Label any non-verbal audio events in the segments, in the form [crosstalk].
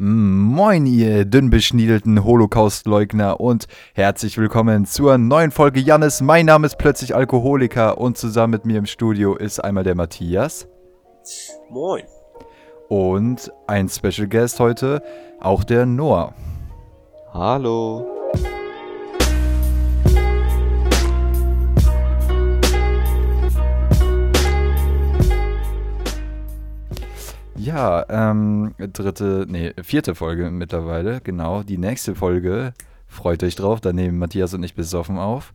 Moin, ihr dünnbeschniedelten Holocaust-Leugner und herzlich willkommen zur neuen Folge Jannis. Mein Name ist plötzlich Alkoholiker und zusammen mit mir im Studio ist einmal der Matthias. Moin. Und ein Special Guest heute, auch der Noah. Hallo. Ja, ähm, dritte, nee, vierte Folge mittlerweile, genau. Die nächste Folge, freut euch drauf, da nehmen Matthias und ich besoffen auf.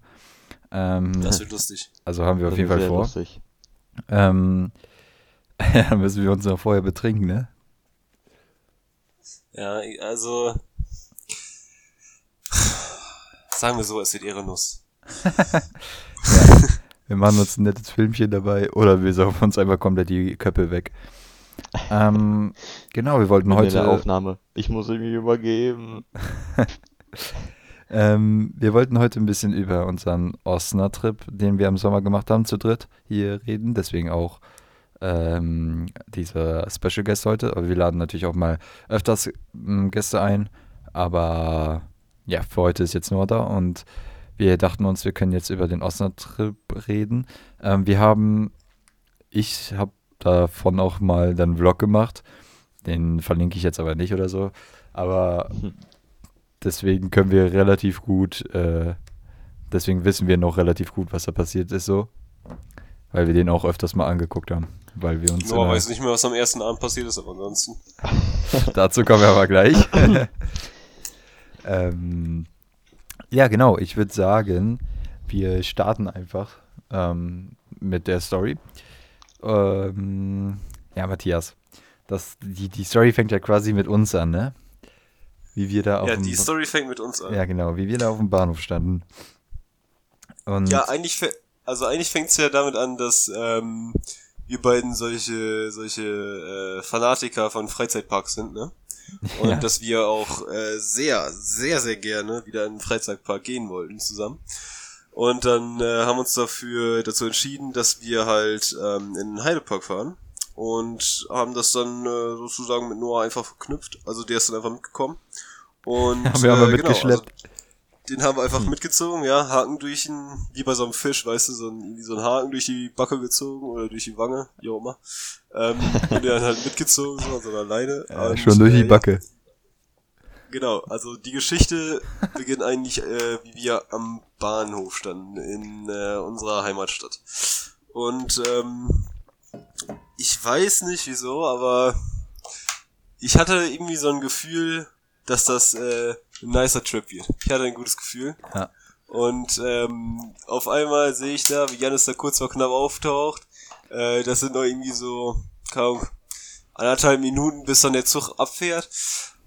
Ähm, Das wird lustig. also haben wir auf jeden Fall sehr vor. lustig. Ähm, [laughs] ja, müssen wir uns noch vorher betrinken, ne? Ja, also. Sagen wir so, es wird Ehrennuss. [laughs] Wir machen uns ein nettes Filmchen dabei oder wir saufen uns einfach komplett die Köpfe weg. Ähm, genau, wir wollten heute, Aufnahme. Ich muss mich übergeben. [laughs] ähm, wir wollten heute ein bisschen über unseren Osnabrück-Trip, den wir im Sommer gemacht haben, zu dritt hier reden. Deswegen auch ähm, dieser Special Guest heute. Aber wir laden natürlich auch mal öfters ähm, Gäste ein. Aber ja, für heute ist jetzt nur da und wir dachten uns, wir können jetzt über den Osnabrück-Trip reden. Ähm, wir haben, ich habe davon auch mal dann einen Vlog gemacht. Den verlinke ich jetzt aber nicht oder so. Aber deswegen können wir relativ gut, äh, deswegen wissen wir noch relativ gut, was da passiert ist so. Weil wir den auch öfters mal angeguckt haben. Weil wir uns. Der- weiß nicht mehr, was am ersten Abend passiert ist, aber ansonsten. [laughs] Dazu kommen wir aber gleich. [laughs] ähm, ja, genau. Ich würde sagen, wir starten einfach ähm, mit der Story. Ähm, ja, Matthias. Das, die, die Story fängt ja quasi mit uns an, ne? Wie wir da auf Ja, die Story fängt mit uns an. ja, genau, wie wir da auf dem Bahnhof standen. Und Ja, eigentlich, also eigentlich fängt es ja damit an, dass ähm, wir beiden solche, solche äh, Fanatiker von Freizeitparks sind, ne? Und [laughs] Ja. dass wir auch äh, sehr, sehr, sehr gerne wieder in einen Freizeitpark gehen wollten zusammen. Und dann äh, haben wir uns dafür dazu entschieden, dass wir halt ähm, in den Heidepark fahren und haben das dann äh, sozusagen mit Noah einfach verknüpft. Also der ist dann einfach mitgekommen. Und [laughs] Haben wir aber äh, genau, mitgeschleppt. also den haben wir einfach mitgezogen, ja, Haken durch ihn, wie bei so einem Fisch, weißt du, so ein, so ein Haken durch die Backe gezogen oder durch die Wange, wie auch immer. Ähm, und der dann halt mitgezogen, so an so einer Leine. [laughs] ja, und, schon durch äh, die Backe. Genau, also die Geschichte beginnt eigentlich, äh, wie wir am Bahnhof standen in äh, unserer Heimatstadt. Und ähm, ich weiß nicht wieso, aber ich hatte irgendwie so ein Gefühl, dass das äh, ein nicer Trip wird. Ich hatte ein gutes Gefühl. Ja. Und ähm, auf einmal sehe ich da, wie Janis da kurz vor knapp auftaucht. Äh, das sind noch irgendwie so, kaum anderthalb Minuten, bis dann der Zug abfährt.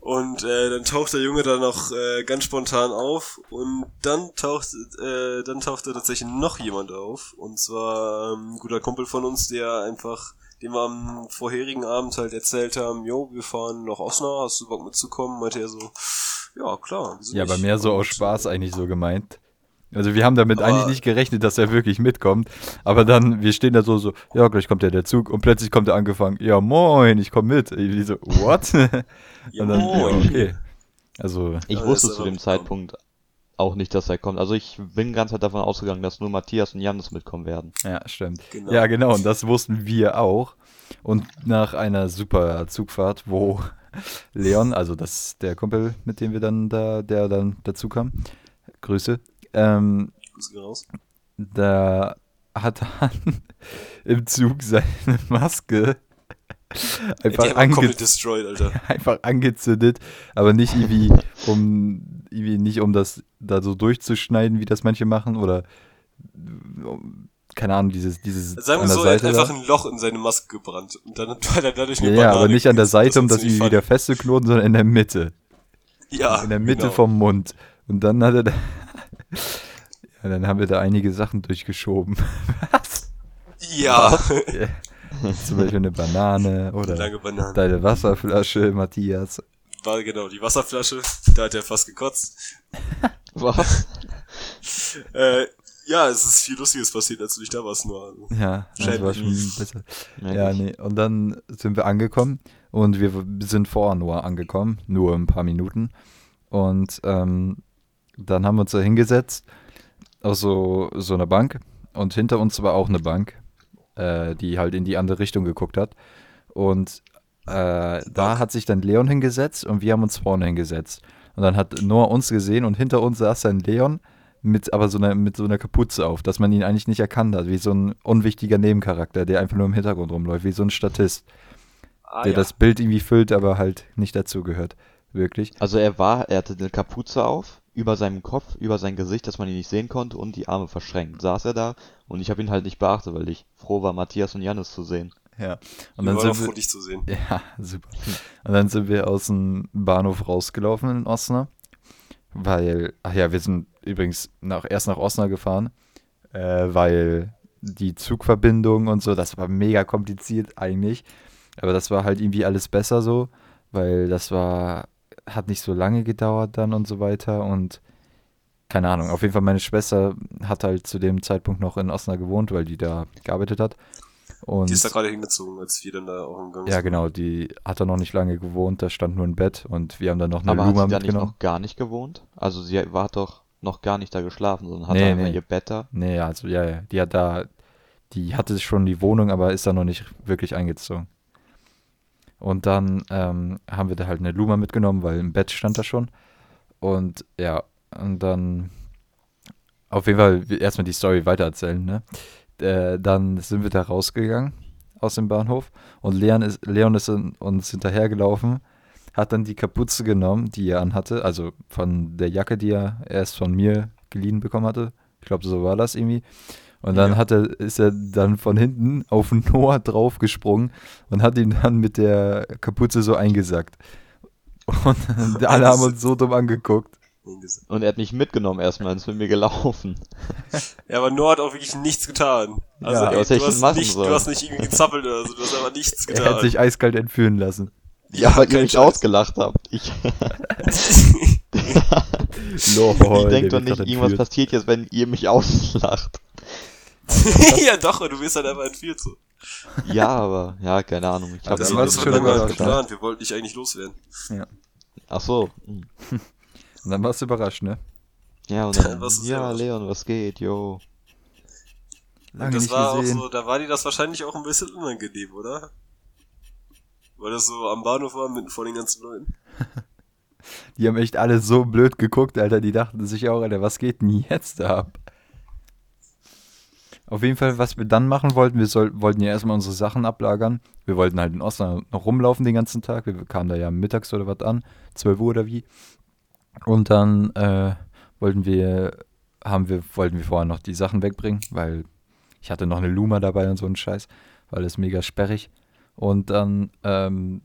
Und äh, dann taucht der Junge da noch äh, ganz spontan auf und dann taucht äh, dann tauchte tatsächlich noch jemand auf und zwar ähm, ein guter Kumpel von uns, der einfach dem wir am vorherigen Abend halt erzählt haben, jo, wir fahren nach Osnabrück, hast du Bock mitzukommen? Meinte er so, ja klar. Ja, aber mehr so aus Spaß eigentlich so gemeint. Also wir haben damit Aber- eigentlich nicht gerechnet, dass er wirklich mitkommt. Aber dann, wir stehen da so, so, ja, gleich kommt ja der Zug und plötzlich kommt er angefangen, ja moin, ich komme mit. Irgendwie so, what? [laughs] Ja, und dann, ja, okay. Also, Ich wusste zu dem. Zeitpunkt auch nicht, dass er kommt. Also ich bin ganz Zeit davon ausgegangen, dass nur Matthias und Janis mitkommen werden. ja, stimmt. Genau. Ja, genau, und das wussten wir auch. Und nach einer super Zugfahrt, wo Leon, also das der Kumpel, mit dem wir dann da, der dann dazu kam, Grüße, ähm, da hat dann [laughs] im Zug seine Maske einfach, ange [laughs] einfach angezündet, aber nicht irgendwie um irgendwie nicht um das da so durchzuschneiden, wie das manche machen oder um, keine Ahnung, dieses dieses Sagen wir so, er hat einfach da. ein Loch in seine Maske gebrannt und dann hat er dadurch Ja, eine ja, Banane aber nicht an der. Seite, um das irgendwie wieder festzuknoten, sondern in der Mitte. ja, In der Mitte genau. vom Mund. Und dann hat er da Ja, dann haben wir da einige Sachen durchgeschoben. [laughs] Ja, Ja. Zum Beispiel eine Banane oder lange Banane. deine Wasserflasche, Matthias. War genau die Wasserflasche, da hat er fast gekotzt. [laughs] Was? Äh, ja, es ist viel Lustiges passiert, als du nicht da warst, nur. Also. Ja, das Schädlich. war schon besser. Ja, nee. Und dann sind wir angekommen Und wir sind vor Noah angekommen, nur ein paar Minuten. Und ähm, dann haben wir uns da hingesetzt auf so, so einer Bank. Und hinter uns war auch eine Bank, äh, die halt in die andere Richtung geguckt hat. Und äh, da hat sich dann Leon hingesetzt und wir haben uns vorne hingesetzt. Und dann hat Noah uns gesehen und hinter uns saß dann Leon mit aber so einer, mit so einer Kapuze auf, dass man ihn eigentlich nicht erkannt hat, wie so ein unwichtiger Nebencharakter, der einfach nur im Hintergrund rumläuft, wie so ein Statist, Ah, der ja. das Bild irgendwie füllt, aber halt nicht dazugehört. Wirklich. Also er war, er hatte eine Kapuze auf, über seinem Kopf, über sein Gesicht, dass man ihn nicht sehen konnte und die Arme verschränkt. Saß er da und ich habe ihn halt nicht beachtet, weil ich froh war, Matthias und Janis zu sehen. Ja. Und wir dann sind froh, wir, dich zu sehen. [laughs] Ja, super. Und dann sind wir aus dem Bahnhof rausgelaufen in Osnabrück, weil, ach ja, wir sind übrigens nach, erst nach Osnabrück gefahren, äh, weil die Zugverbindung und so, das war mega kompliziert eigentlich, aber das war halt irgendwie alles besser so, weil das war, hat nicht so lange gedauert dann und so weiter und keine Ahnung, auf jeden Fall meine Schwester hat halt zu dem Zeitpunkt noch in Osnabrück gewohnt, weil die da gearbeitet hat. Und Die ist da gerade hingezogen, als wir dann da auch im Gang ja, genau, die hat da noch nicht lange gewohnt, da stand nur ein Bett und wir haben dann noch eine Aber hat Luma sie da nicht mitgenommen. noch gar nicht gewohnt? Also sie war doch noch gar nicht da geschlafen, sondern hatte Nee, einfach nee. ihr Bett da. Nee, also ja, ja, die hat da, die hatte schon die Wohnung, aber ist da noch nicht wirklich eingezogen. Und dann ähm, haben wir da halt eine Luma mitgenommen, weil im Bett stand da schon. Und ja, und dann auf jeden Fall erstmal die Story weitererzählen, ne? Äh, dann sind wir da rausgegangen aus dem Bahnhof und Leon ist, Leon ist in, uns hinterhergelaufen, hat dann die Kapuze genommen, die er anhatte, also von der Jacke, die er erst von mir geliehen bekommen hatte. Ich glaube, so war das irgendwie. Und dann Ja. hat er, ist er dann von hinten auf Noah draufgesprungen und hat ihn dann mit der Kapuze so eingesackt. Und [laughs] alle haben uns so dumm angeguckt. Und er hat mich mitgenommen erstmal, ist mit mir gelaufen. [laughs] Ja, aber Noah hat auch wirklich nichts getan. Also, Ja, ey, du, hast nicht, sollen? du hast nicht irgendwie gezappelt oder so, du hast einfach nichts [laughs] Er getan. hat sich eiskalt entführen lassen. Ja, weil ihr mich Scheiß. ausgelacht habt. Ich, ich denke doch nicht, irgendwas entführt. passiert jetzt, wenn ihr mich auslacht. [laughs] ja, doch, du wirst halt einfach entführt so. Ja, aber, ja, keine Ahnung. Ich Aber das war nicht schon überrascht, geplant, wir wollten dich eigentlich loswerden. Ach so. hm. Und dann warst du überrascht, ne? Ja, und [laughs] dann, Was ja, denn? Leon, was geht, yo. Lange Und das nicht war gesehen. auch so, da war dir das wahrscheinlich auch ein bisschen unangenehm, oder? Weil das so am Bahnhof war, mitten vor den ganzen Leuten. [laughs] Die haben echt alle so blöd geguckt, Alter. Die dachten sich auch, Alter, was geht denn jetzt da ab? Auf jeden Fall, was wir dann machen wollten, wir soll, wollten ja erstmal unsere Sachen ablagern. Wir wollten halt in Osnabrück noch rumlaufen den ganzen Tag. Wir kamen da ja mittags oder was an, 12 Uhr oder wie. Und dann äh, wollten wir, haben wir, wollten wir vorher noch die Sachen wegbringen, weil ich hatte noch eine Luma dabei und so einen Scheiß, weil es mega sperrig. Und dann ähm,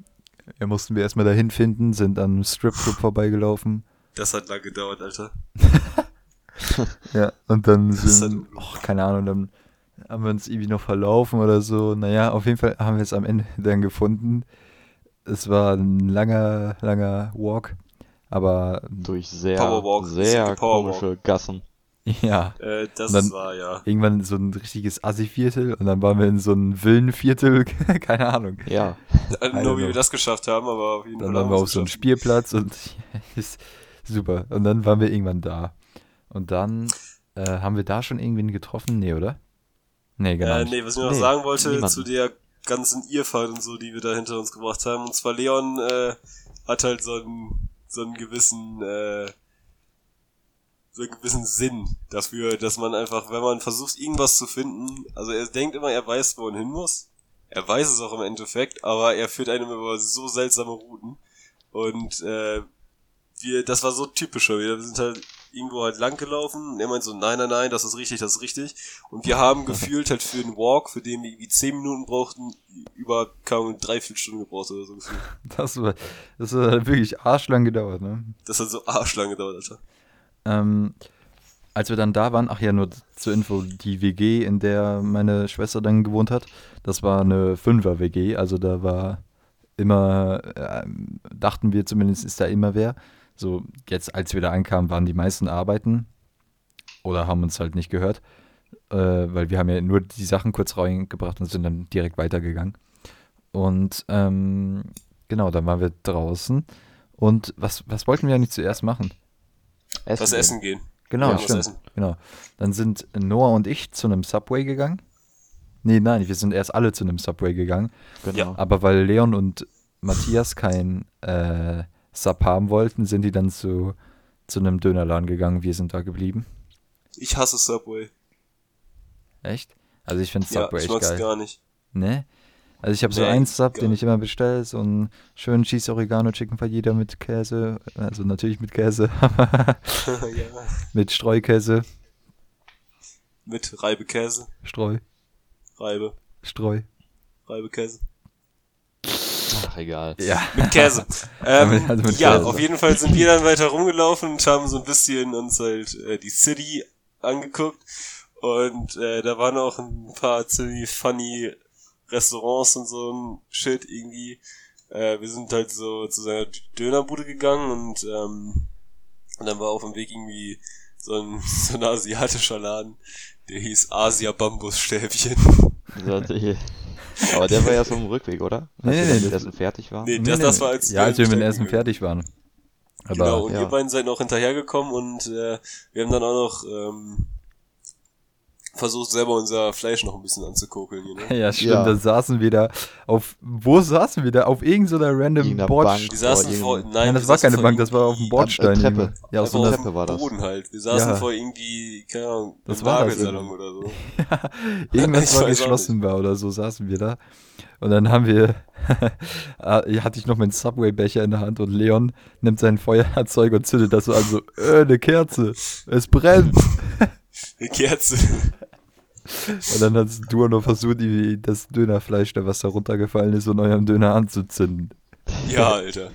ja, mussten wir erstmal dahin finden, sind an einem Stripclub vorbeigelaufen. Das hat lange gedauert, Alter. [laughs] [laughs] Ja, und dann sind, dann- oh, keine Ahnung, dann haben wir uns irgendwie noch verlaufen oder so. Naja, auf jeden Fall haben wir es am Ende [laughs] dann gefunden. Es war ein langer, langer Walk, aber Durch sehr, Powerwalk, sehr [laughs] Powerwalk. komische Gassen. ja, Äh, das Dann- war ja. irgendwann so ein richtiges Assi-Viertel und dann waren wir in so einem Villenviertel, keine Ahnung. Ja. Nur wie wir das geschafft haben, aber auf jeden Dann Fall waren haben wir auf so einem. Spielplatz und super. Und dann waren wir irgendwann da. Und dann äh, haben wir da schon irgendwen getroffen? Nee, oder? Nee, genau. Äh, nee, was ich noch Nee, sagen wollte niemanden. zu der ganzen Irrfahrt und so, die wir da hinter uns gebracht haben. Und zwar Leon äh, hat halt so einen, so einen gewissen, äh, so einen gewissen Sinn dafür, dass man einfach, wenn man versucht, irgendwas zu finden, also er denkt immer, er weiß, wo er hin muss. Er weiß es auch im Endeffekt, aber er führt einem über so seltsame Routen. Und äh, wir, das war so typisch schon wieder. Wir sind halt irgendwo halt lang gelaufen und er meint so, nein, nein, nein, das ist richtig, das ist richtig. Und wir haben gefühlt halt für einen Walk, für den wir irgendwie zehn Minuten brauchten, über kaum drei, vier Stunden gebraucht oder so gefühlt. Das war, das hat wirklich arschlang gedauert, ne? Das hat so arschlang gedauert, Alter. Ähm, als wir dann da waren, ach ja, nur zur Info, die WG, in der meine Schwester dann gewohnt hat, das war eine Fünfer-WG, also da war immer, ähm, dachten wir zumindest, ist da immer wer. So, jetzt, als wir da ankamen, waren die meisten arbeiten oder haben uns halt nicht gehört, äh, weil wir haben ja nur die Sachen kurz reingebracht und sind dann direkt weitergegangen. Und ähm, genau, dann waren wir draußen. Und was, was wollten wir eigentlich zuerst machen? Was essen gehen. Genau, Ja, stimmt. essen. Genau. Dann sind Noah und ich zu einem Subway gegangen. Nee, nein, wir sind erst alle zu einem Subway gegangen. Genau. Ja. Aber weil Leon und Matthias kein äh, Sub haben wollten, sind die dann zu, zu einem Dönerladen gegangen. Wir sind da geblieben. Ich hasse Subway. Echt? Also ich finde Ja, Subway ich echt mag's geil. gar nicht. Ne? Also ich habe so Nee, einen Sub, den ich immer bestelle, so einen schönen Cheese Oregano Chicken Fajita mit Käse, also natürlich mit Käse, [laughs] [laughs] ja. mit Streukäse, Mit Reibekäse. Streu, Reibe. Streu. Reibekäse. Ach, egal. Ja. Mit Käse. [laughs] Ähm, Also mit ja, Käse. auf jeden Fall sind wir dann weiter rumgelaufen und haben so ein bisschen uns halt äh, die City angeguckt. Und äh, da waren auch ein paar ziemlich funny Restaurants und so ein Shit irgendwie. Äh, wir sind halt so zu seiner Dönerbude gegangen und, ähm, und dann war auf dem Weg irgendwie so ein, [laughs] so ein asiatischer Laden, der hieß Asia Bambusstäbchen. Aber der war ja so im Rückweg, oder? Nee, Als nee, wir nee, mit das- Essen fertig waren. Nee, das, das war als Ja, als wir mit dem Essen fertig waren. Aber genau, und ja. ihr beiden seid noch hinterhergekommen und äh, wir haben dann auch noch ähm, versucht, selber unser Fleisch noch ein bisschen anzukokeln. You know? ja, stimmt, Ja. da saßen wir da auf, wo saßen wir da? Auf irgendeiner random Irgendeiner Bord. Bank. Wir saßen vor, nein, Nein, das war keine Bank, das war auf dem Bordstein. Äh, Treppe. Ja, auf so einer, Treppe war das. Boden halt. Wir saßen Ja. vor irgendwie, keine Ahnung, Das war das oder so. [laughs] irgendwas war geschlossen war oder so, saßen wir da. Und dann haben wir, [laughs] äh, hatte ich noch meinen Subway-Becher in der Hand und Leon nimmt sein Feuerzeug und zündet das so an, so, äh, eine Kerze, es brennt. [laughs] [laughs] Eine Kerze. Und dann hast du noch versucht, das Dönerfleisch, da was da runtergefallen ist, in eurem Döner anzuzünden. Ja, Alter.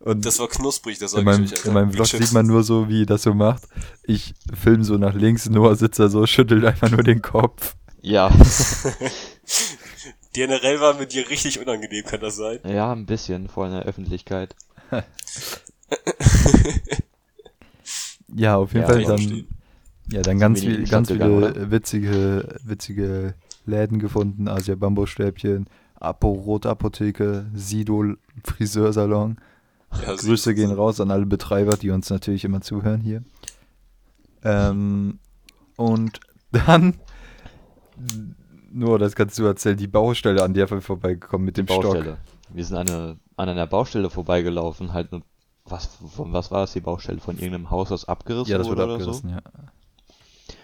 Und Das war knusprig, das in sag meinem, ich euch, Alter. in meinem Vlog sieht man nur so, wie das so macht. Ich film so nach links, Noah sitzt da so, schüttelt einfach nur den Kopf. Ja, [laughs] Generell war mit dir richtig unangenehm, kann das sein? ja, ein bisschen, vor in der Öffentlichkeit. [laughs] Ja, auf jeden Ja, Fall dann. Ja, dann ganz, viel, ganz gegangen, viele witzige, witzige Läden gefunden. Asia Bambusstäbchen, Apo Rotapotheke, Sido Friseursalon. Ja, Grüße gehen raus an alle Betreiber, die uns natürlich immer zuhören hier. Ähm, und dann, nur das kannst du erzählen, die Baustelle, an der wir vorbeigekommen mit dem Baustelle. Wir sind eine, an einer Baustelle vorbeigelaufen, halt eine, was, von was war das, die Baustelle? Von irgendeinem Haus, das abgerissen Stock. Ja, das wurde wurde oder abgerissen, ja.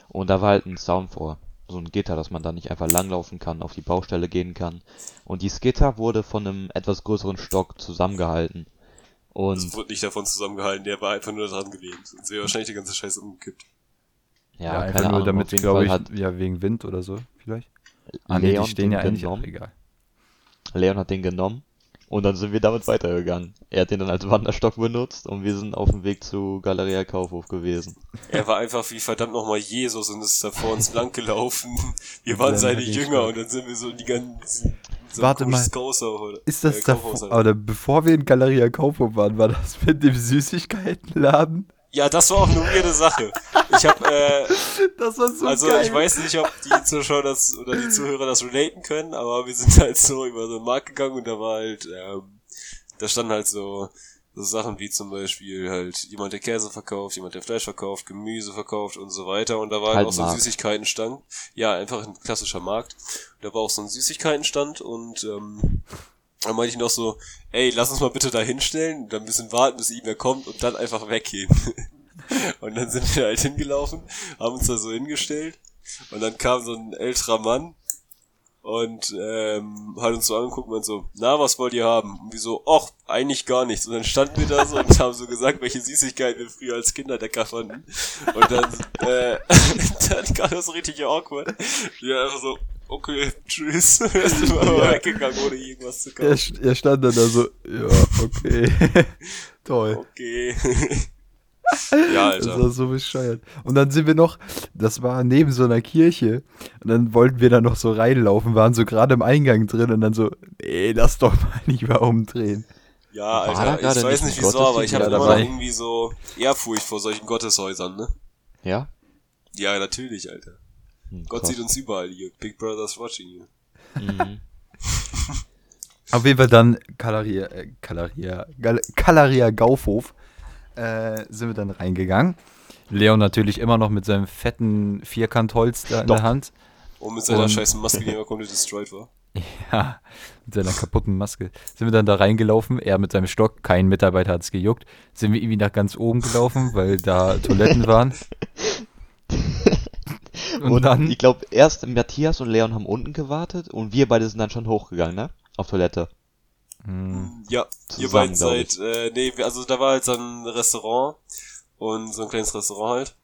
Und da war halt ein Zaun vor. So ein Gitter, dass man da nicht einfach langlaufen kann, auf die Baustelle gehen kann. Und dieses Gitter wurde von einem etwas größeren Stock zusammengehalten. Und Das wurde nicht davon zusammengehalten, der war einfach nur dran gelehnt. Sonst wäre wahrscheinlich der ganze Scheiß umgekippt. ja, einfach keine nur Ahnung, damit, glaube ich, hat ja, wegen Wind oder so, vielleicht. Ah, nee, die stehen den ja eigentlich auch egal. Leon hat den genommen und dann sind wir damit weitergegangen. Er hat den dann als Wanderstock benutzt und wir sind auf dem Weg zu Galeria Kaufhof gewesen. Er war einfach wie verdammt nochmal Jesus und ist da vor uns lang gelaufen. Wir waren seine Jünger und dann sind wir so in die ganzen so Warte mal, oder- Ist das äh, da, Kaufhaus halt. oder bevor wir in Galeria Kaufhof waren, war das mit dem Süßigkeitenladen? Ja, das war auch eine weirde Sache. Ich hab, äh, [laughs] Das war so also geil. ich weiß nicht, ob die Zuschauer das oder die Zuhörer das relaten können, aber wir sind [laughs] halt so über so einen Markt gegangen und da war halt, ähm, da standen halt so, so Sachen wie zum Beispiel halt jemand, der Käse verkauft, jemand, der Fleisch verkauft, Gemüse verkauft und so weiter. Und da war halt auch so ein. Süßigkeitenstand. Ja, einfach ein klassischer Markt. Da war auch so ein Süßigkeitenstand und ähm, dann meinte ich noch so, ey, lass uns mal bitte da hinstellen, dann ein bisschen warten, bis irgendwer kommt und dann einfach weggehen. [laughs] und dann sind wir halt hingelaufen, haben uns da so hingestellt und dann kam so ein älterer Mann und ähm, hat uns so angeguckt und so, na, was wollt ihr haben? Und wir so, ach, eigentlich gar nichts. Und dann standen wir da so und haben so gesagt, welche Süßigkeiten wir früher als Kinder lecker fanden. Und dann, äh, [laughs] dann kam das so richtig awkward. Wir einfach so, okay, [laughs] tschüss. [laughs] Sind mal Ja. weggegangen, ohne irgendwas zu er, kaufen. st- er stand dann da so, ja, okay. [laughs] Toll. Okay. ja, Das Alter. war so bescheuert. Und dann sind wir noch, das war neben so einer Kirche, und dann wollten wir da noch so reinlaufen, waren so gerade im Eingang drin und dann so, nee, lass doch mal lieber umdrehen. Ja, War Alter. Ich weiß nicht nicht wieso, aber ich habe immer dabei. irgendwie so Ehrfurcht vor solchen Gotteshäusern, ne? Ja? Ja, natürlich, Alter. Hm, Gott sieht uns überall hier. Big Brother's watching you. Mhm. [laughs] Auf jeden Fall dann Kalaria, äh, Kalaria, Gal Kalaria Gaufhof äh, sind wir dann reingegangen. Leon natürlich immer noch mit seinem fetten Vierkantholz da in der. Hand. Und mit seiner Und- scheiß [laughs] Maske, die immer komplett destroyed war. Ja, mit seiner kaputten Maske. Sind wir dann da reingelaufen, er mit seinem Stock, kein Mitarbeiter hat es gejuckt. Sind wir irgendwie nach ganz oben gelaufen, weil da Toiletten waren. [laughs] Und, Und, dann, ich glaube, erst Matthias und Leon haben unten gewartet und wir beide sind dann schon hochgegangen, ne? Auf Toilette. hm, Ja, ihr Zusammen, beiden glaub seid, äh, nee, wir- also da war halt so ein Restaurant und so ein kleines Restaurant halt.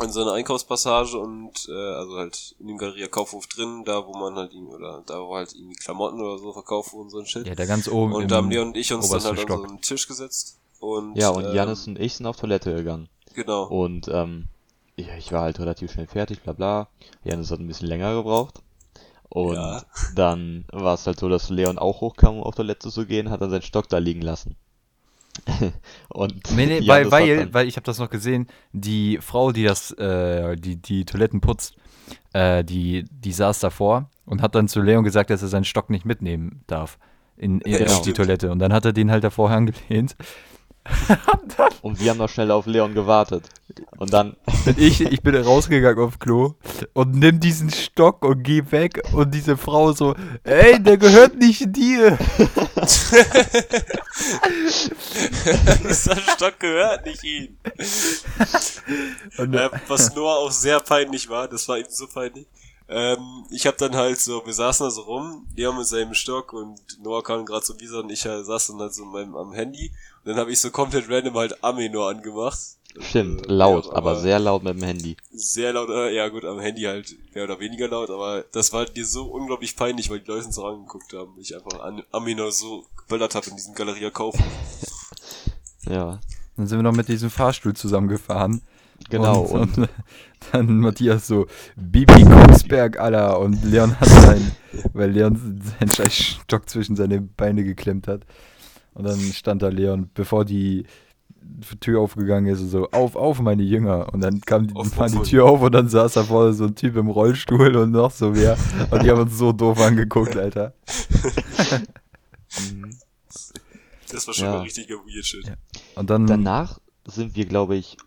Und so eine Einkaufspassage und äh, also halt in dem Galeria Kaufhof drin, da wo man halt irgendwie, oder da wo halt irgendwie Klamotten oder so verkauft wurden, so ein Shit. ja, da ganz oben. und da haben Leon und ich uns dann halt an Stock. so einen Tisch gesetzt. Und, Ja, und ähm, Janis und ich sind auf Toilette gegangen. Genau. Und ähm, ja, ich war halt relativ schnell fertig, bla bla. Janis hat ein bisschen länger gebraucht. Und Ja. [laughs] dann war es halt so, dass Leon auch hochkam, um auf Toilette zu gehen, hat dann seinen Stock da liegen lassen. [laughs] und Nee, nee, [laughs] weil, weil, weil ich habe das noch gesehen, die Frau, die das, äh, die, die Toiletten putzt, äh, die, die saß davor und hat dann zu Leon gesagt, dass er seinen Stock nicht mitnehmen darf in, in Ja, die. Toilette. Und dann hat er den halt davor angelehnt. [laughs] Und wir haben noch schnell auf Leon gewartet. Und dann, Und ich, ich bin rausgegangen auf Klo und nimm diesen Stock und geh weg. Und diese Frau so, ey, der gehört nicht dir. [laughs] Dieser Stock gehört nicht ihm. Und, äh, was Noah auch sehr peinlich war, das war ihm so peinlich. Ähm, ich hab dann halt so, wir saßen da so rum, Leon mit seinem Stock und Noah kam gerade so wieder und ich äh, saß dann halt so meinem, am Handy und dann habe ich so komplett random halt Aminor angemacht. stimmt, Äh, laut, ja, aber sehr laut mit dem Handy. sehr laut, äh, ja gut, am Handy halt mehr oder weniger laut, aber das war dir so unglaublich peinlich, weil die Leute uns so angeguckt haben. Ich einfach an Aminor so geböllert habe in diesem Galeria kaufen. [laughs] Ja, dann sind wir noch mit diesem Fahrstuhl zusammengefahren. Genau. Und, und dann Matthias so, Bibi Kongsberg, Alter. Und Leon hat sein, weil Leon seinen scheiß Stock zwischen seine Beine geklemmt hat. Und dann stand da Leon, bevor die Tür aufgegangen ist, so, auf, auf, meine Jünger. Und dann kam die, Auf, auf, die. Tür auf und dann saß da vorne so ein Typ im Rollstuhl und noch so wer. Und die haben uns so doof angeguckt, Alter. [laughs] Mhm. Das war schon Ja. mal richtiger weird shit. Ja. Und dann, Danach sind wir, glaube ich,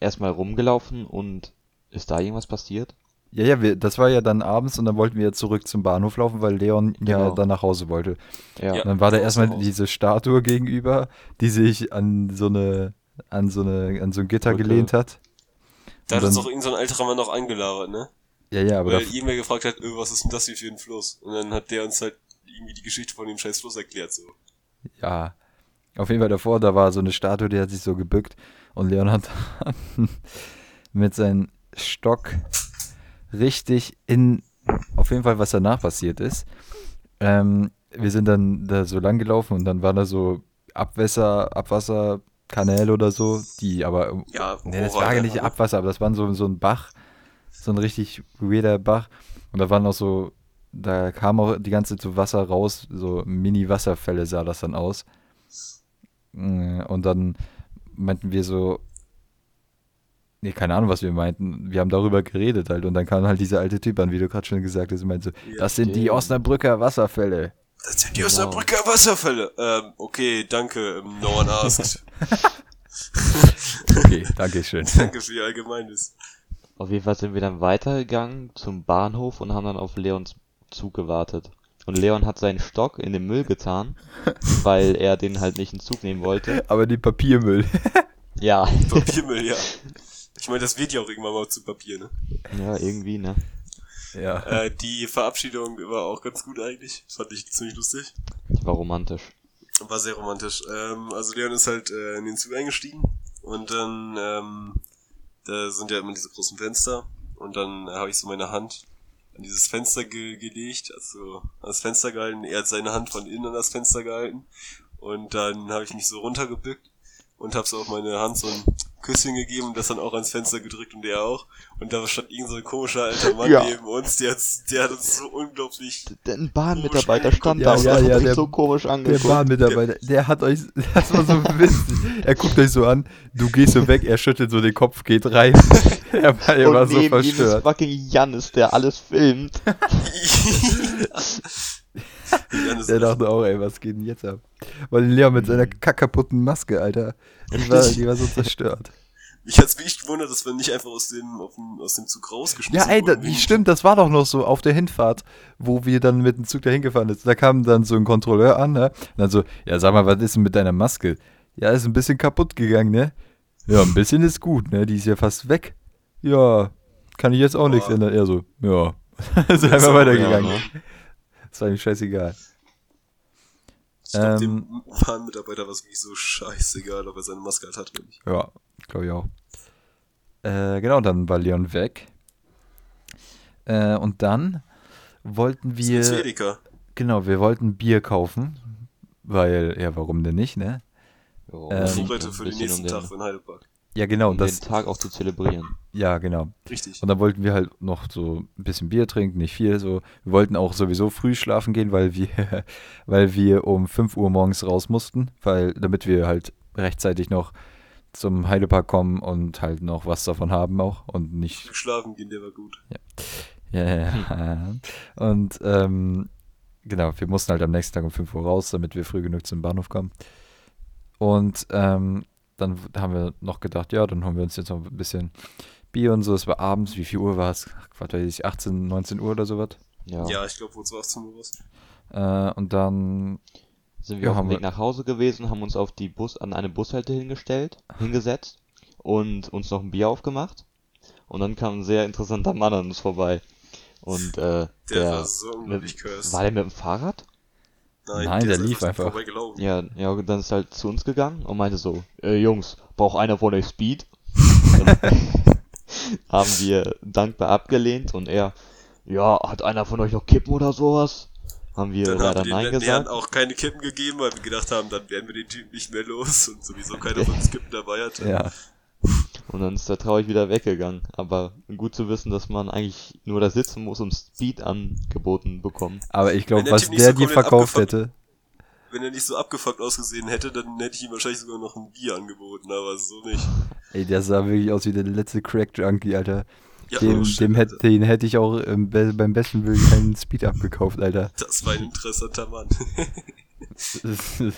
erstmal rumgelaufen und ist da irgendwas passiert? ja, ja, wir, das war ja dann abends und dann wollten wir zurück zum Bahnhof laufen, weil Leon ja Genau. dann nach Hause wollte. Ja. Ja. Und dann war da erstmal diese Statue gegenüber, die sich an so eine an so eine an so ein Gitter Brücke. gelehnt hat. Da hat uns auch irgendein so ein alter Mann noch angelabert, ne? Ja, ja, aber Weil da, irgendwer gefragt hat, "Ö, was ist denn das hier für ein Fluss? Und dann hat der uns halt irgendwie die Geschichte von dem scheiß Fluss erklärt, so. ja. Auf jeden Fall davor, da war so eine Statue, die hat sich so gebückt und Leon hat [laughs] mit seinem Stock richtig in auf jeden Fall, was danach passiert ist. Ähm, wir sind dann da so lang gelaufen und dann waren da so Abwässer, Abwasserkanäle oder so, die aber Ja, Nee, das war ja einfach, nicht ne? Abwasser, aber das war so, so ein Bach. So ein richtig weirder Bach. Und da waren auch so, da kam auch die ganze Zeit so Wasser raus, so Mini-Wasserfälle sah das dann aus. Mm, Und dann meinten wir so, nee, keine Ahnung, was wir meinten. Wir haben darüber geredet halt. Und dann kam halt dieser alte Typ an, wie du gerade schon gesagt hast, und meinte so, Ja, das sind die. Osnabrücker Wasserfälle. Das sind die Genau. Osnabrücker Wasserfälle. Ähm, okay, danke, ähm, no one asked. [laughs] [laughs] Okay, danke schön. danke für Ihr Allgemeines. Auf jeden Fall sind wir dann weitergegangen zum Bahnhof und haben dann auf Leons Zug gewartet. Und Leon hat seinen Stock in den Müll getan, weil er den halt nicht in den Zug nehmen wollte. Aber die Papiermüll. Ja, [laughs] Papiermüll, ja. Ich meine, das wird ja auch irgendwann mal zu Papier, ne? ja, irgendwie, ne? ja. Äh, die Verabschiedung war auch ganz gut eigentlich. Das fand ich ziemlich lustig. War romantisch. War sehr romantisch. Ähm, also Leon ist halt äh, in den Zug eingestiegen und dann, ähm, da sind ja immer diese großen Fenster und dann äh, habe ich so meine Hand an dieses Fenster ge gelegt, also an das Fenster gehalten. Er hat seine Hand von innen an das Fenster gehalten und dann habe ich mich so runtergebückt und habe so auf meine Hand so ein Küsschen gegeben und das dann auch ans Fenster gedrückt und er auch. Und da stand irgend so ein komischer alter Mann Ja. neben uns, der, hat- der hat uns so unglaublich Ein Bahnmitarbeiter stand Ja, da und ja, hat ja, der- so komisch Der angeguckt. Bahnmitarbeiter, der hat euch, [laughs] das war so witzig. Er guckt euch so an, du gehst so weg, er schüttelt so den Kopf, geht rein. [laughs] Er war, er und war so neben ihm ist verstört. fucking Jannis, der alles filmt. [laughs] Der dachte auch, ey, was geht denn jetzt ab? Weil Leon mit seiner kackkaputten Maske, Alter, die [laughs] war, die war so zerstört. Mich hat's wirklich gewundert, dass wir nicht einfach aus dem, dem, aus dem Zug rausgeschmissen Ja, ey, da, stimmt, das war doch noch so auf der Hinfahrt, wo wir dann mit dem Zug dahin gefahren sind. Da kam dann so ein Kontrolleur an, ne? Und dann so, ja, sag mal, was ist denn mit deiner Maske? Ja, ist ein bisschen kaputt gegangen, ne? Ja, ein bisschen ist gut, ne? Die ist ja fast weg. Ja, kann ich jetzt auch nichts Boah. ändern. Er so, ja. [laughs] ist einfach weitergegangen. ja, Das war ihm scheißegal. Ich glaube, Ähm, dem Bahnmitarbeiter war es wirklich so scheißegal, ob er seine Maske halt hat oder nicht. Ja, glaube ich auch. Äh, genau, dann war Leon weg. Äh, und dann wollten Wir Edeka. Genau, wir wollten Bier kaufen. Weil, ja, warum denn nicht, ne? Jo, Ähm, Vorbereitet für den nächsten um Tag den, für den Heidepark. Ja, genau, um das. den Tag auch zu zelebrieren. Ja, genau. Richtig. Und dann wollten wir halt noch so ein bisschen Bier trinken, nicht viel so. Wir wollten auch sowieso früh schlafen gehen, weil wir, [laughs] weil wir um 5 Uhr morgens raus mussten, weil, damit wir halt rechtzeitig noch zum Heidepark kommen und halt noch was davon haben auch und nicht Schlafen gehen, der war gut. Ja, ja, ja. Und ähm, genau, wir mussten halt am nächsten Tag um 5 Uhr raus, damit wir früh genug zum Bahnhof kommen. Und ähm, dann haben wir noch gedacht, ja, dann holen wir uns jetzt noch ein bisschen Bier und so. Es war abends, wie viel Uhr war es? Was weiß ich, 18, 19 Uhr oder sowas. Ja. Ja, ich glaube, wo es war 18 Uhr was. Äh, und dann, Sind Ja, wir auf haben dem Weg nach Hause gewesen, haben uns auf die Bus, an eine Bushalte hingestellt, hingesetzt und uns noch ein Bier aufgemacht. Und dann kam ein sehr interessanter Mann an uns vorbei. Und äh, Der, der, war so cursed. war der mit dem Fahrrad? Nein, der ist lief einfach. Ja, ja, und dann ist er halt zu uns gegangen und meinte so, äh, Jungs, braucht einer von euch Speed? [laughs] Haben wir dankbar abgelehnt und er, ja, hat einer von euch noch Kippen oder sowas? Haben wir Dann leider haben wir Nein den Lehrern gesagt. auch keine Kippen gegeben, weil wir gedacht haben, dann werden wir den Typen nicht mehr los und sowieso keiner von uns Kippen dabei hatte. ja, Und dann ist er traurig wieder weggegangen. Aber gut zu wissen, dass man eigentlich nur da sitzen muss und Speed angeboten bekommen. aber ich glaube, der was der so dir verkauft hätte, Wenn er nicht so abgefuckt ausgesehen hätte, dann hätte ich ihm wahrscheinlich sogar noch ein Bier angeboten, aber so nicht. ey, der sah wirklich aus wie der letzte Crack-Junkie, Alter. Ja, dem, oh dem hätte, Alter. den hätte ich auch im, be- beim besten Willen keinen Speed abgekauft, Alter. Das war ein interessanter Mann. [laughs]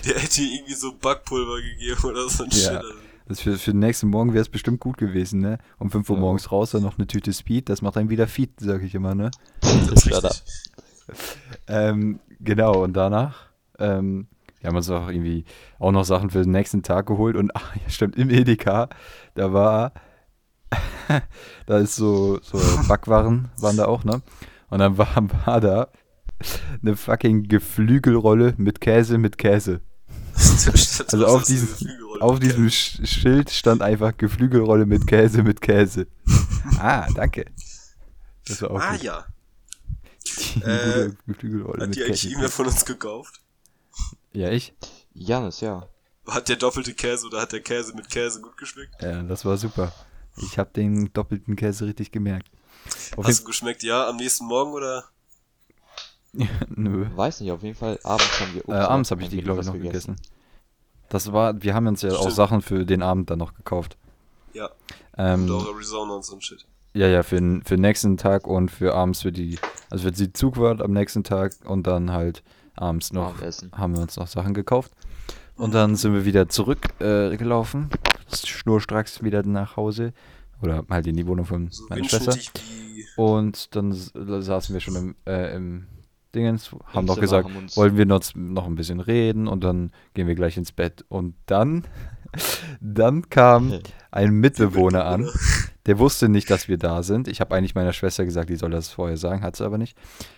Der hätte irgendwie so Backpulver gegeben oder so ein Ja. Shit. Das für, für den nächsten Morgen wäre es bestimmt gut gewesen, ne? Um 5 Uhr Ja. morgens raus, dann noch eine Tüte Speed, das macht einen wieder fit, sag ich immer, ne? Das ist richtig. Ähm, genau, und danach, ähm, wir haben uns auch irgendwie auch noch Sachen für den nächsten Tag geholt und, ach, [laughs] ja, stimmt, im Edeka, da war, [laughs] da ist so, so Backwaren waren da auch, ne? Und dann war, war da eine fucking Geflügelrolle mit Käse, mit Käse. [laughs] Also auf diesem, auf diesem Sch- Schild stand einfach Geflügelrolle mit Käse, mit Käse. [laughs] Ah, danke. Das war auch Ah gut. ja. [laughs] Die Äh, Geflügelrolle Hat mit die eigentlich Käse. irgendwer von uns gekauft? Ja, ich? Janis, ja. Hat der doppelte Käse oder hat der Käse mit Käse gut geschmeckt? Ja, das war super. Ich habe den doppelten Käse richtig gemerkt. Auf Hast du geschmeckt? Ja, am nächsten Morgen oder? [laughs] nö. Weiß nicht, auf jeden Fall abends haben wir Äh, abends habe ich die, glaube ich, noch gegessen. Das war, wir haben uns ja auch Stimmt. Sachen für den Abend dann noch gekauft. Ja. Ähm, Und auch Arizona und so ein Shit. ja, ja, für, den- für den nächsten Tag und für abends für die, also für die Zugfahrt am nächsten Tag und dann halt abends noch Abendessen. haben wir uns noch Sachen gekauft. Und dann sind wir wieder zurückgelaufen, äh, gelaufen, schnurstracks wieder nach Hause oder halt in die Wohnung von So meiner Schwester. Und dann s- saßen wir schon im, äh, im Dingens, haben Zimmer, gesagt, haben wollen wir noch, noch ein bisschen reden und dann gehen wir gleich ins Bett. Und dann, [laughs] dann kam [laughs] ein Mitbewohner an, der wusste nicht, dass wir da sind. Ich habe eigentlich meiner Schwester gesagt, die soll das vorher sagen, hat sie aber nicht.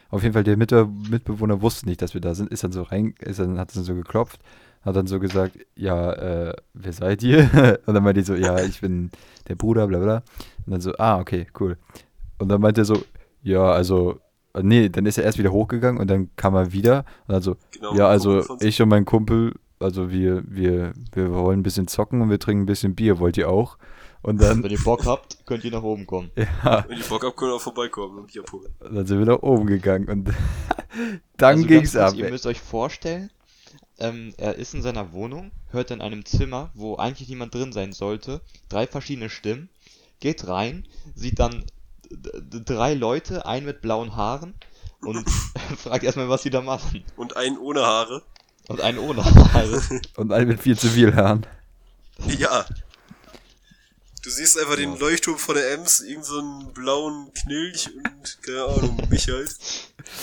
Auf jeden Fall, der Mitbe Mitbewohner wusste nicht, dass wir da sind, ist dann so rein, ist dann, hat dann so geklopft, hat dann so gesagt, ja, äh, wer seid ihr? [laughs] Und dann meinte ich so, ja, ich bin der Bruder, bla bla. Und dann so, ah, okay, cool. Und dann meinte er so, ja, also, nee, dann ist er erst wieder hochgegangen und dann kam er wieder und dann so, Genau, ja, also ich und mein Kumpel, also wir, wir, wir wollen ein bisschen zocken und wir trinken ein bisschen Bier, wollt ihr auch? Und dann, Wenn ihr Bock habt, könnt ihr nach oben kommen. [laughs] ja, Wenn die Bock habt, können wir auch vorbeikommen und Bier abholen. dann sind wir nach oben gegangen und [laughs] dann Also ging's kurz, ab. Ihr müsst euch vorstellen, ähm, er ist in seiner Wohnung, hört in einem Zimmer, wo eigentlich niemand drin sein sollte, drei verschiedene Stimmen, geht rein, sieht dann drei Leute, einen mit blauen Haaren und [laughs] fragt erstmal, was die da machen. Und einen ohne Haare. Und einen ohne Haare. [laughs] Und einen mit viel Zivilherren. Ja. Du siehst einfach den Leuchtturm von der Ems, irgend so einen blauen Knilch und, keine Ahnung, [laughs] mich halt.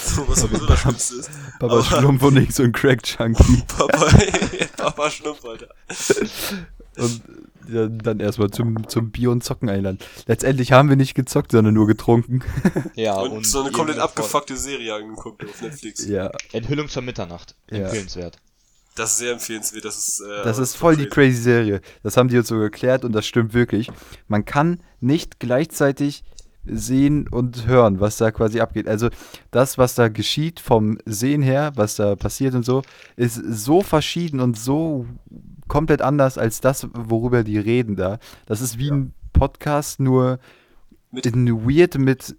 So, was sowieso das Schlimmste ist. Papa Aber- Schlumpf und nicht so ein Crack-Junkie. Papa, Papa Schnumpf, Alter. Und ja, dann erstmal zum, zum Bier und Zocken einladen. Letztendlich haben wir nicht gezockt, sondern nur getrunken. [laughs] Ja, Und, so eine komplett abgefuckte Serie angeguckt auf Netflix. ja, Enthüllung zur Mitternacht. Ja. Empfehlenswert. Das ist sehr empfehlenswert. Das ist, äh, das ist voll die crazy Serie. Das haben die uns so geklärt und das stimmt wirklich. Man kann nicht gleichzeitig sehen und hören, was da quasi abgeht. Also das, was da geschieht vom Sehen her, was da passiert und so, ist so verschieden und so komplett anders als das, worüber die reden da. Das ist wie ein Podcast, nur Mit- in weird mit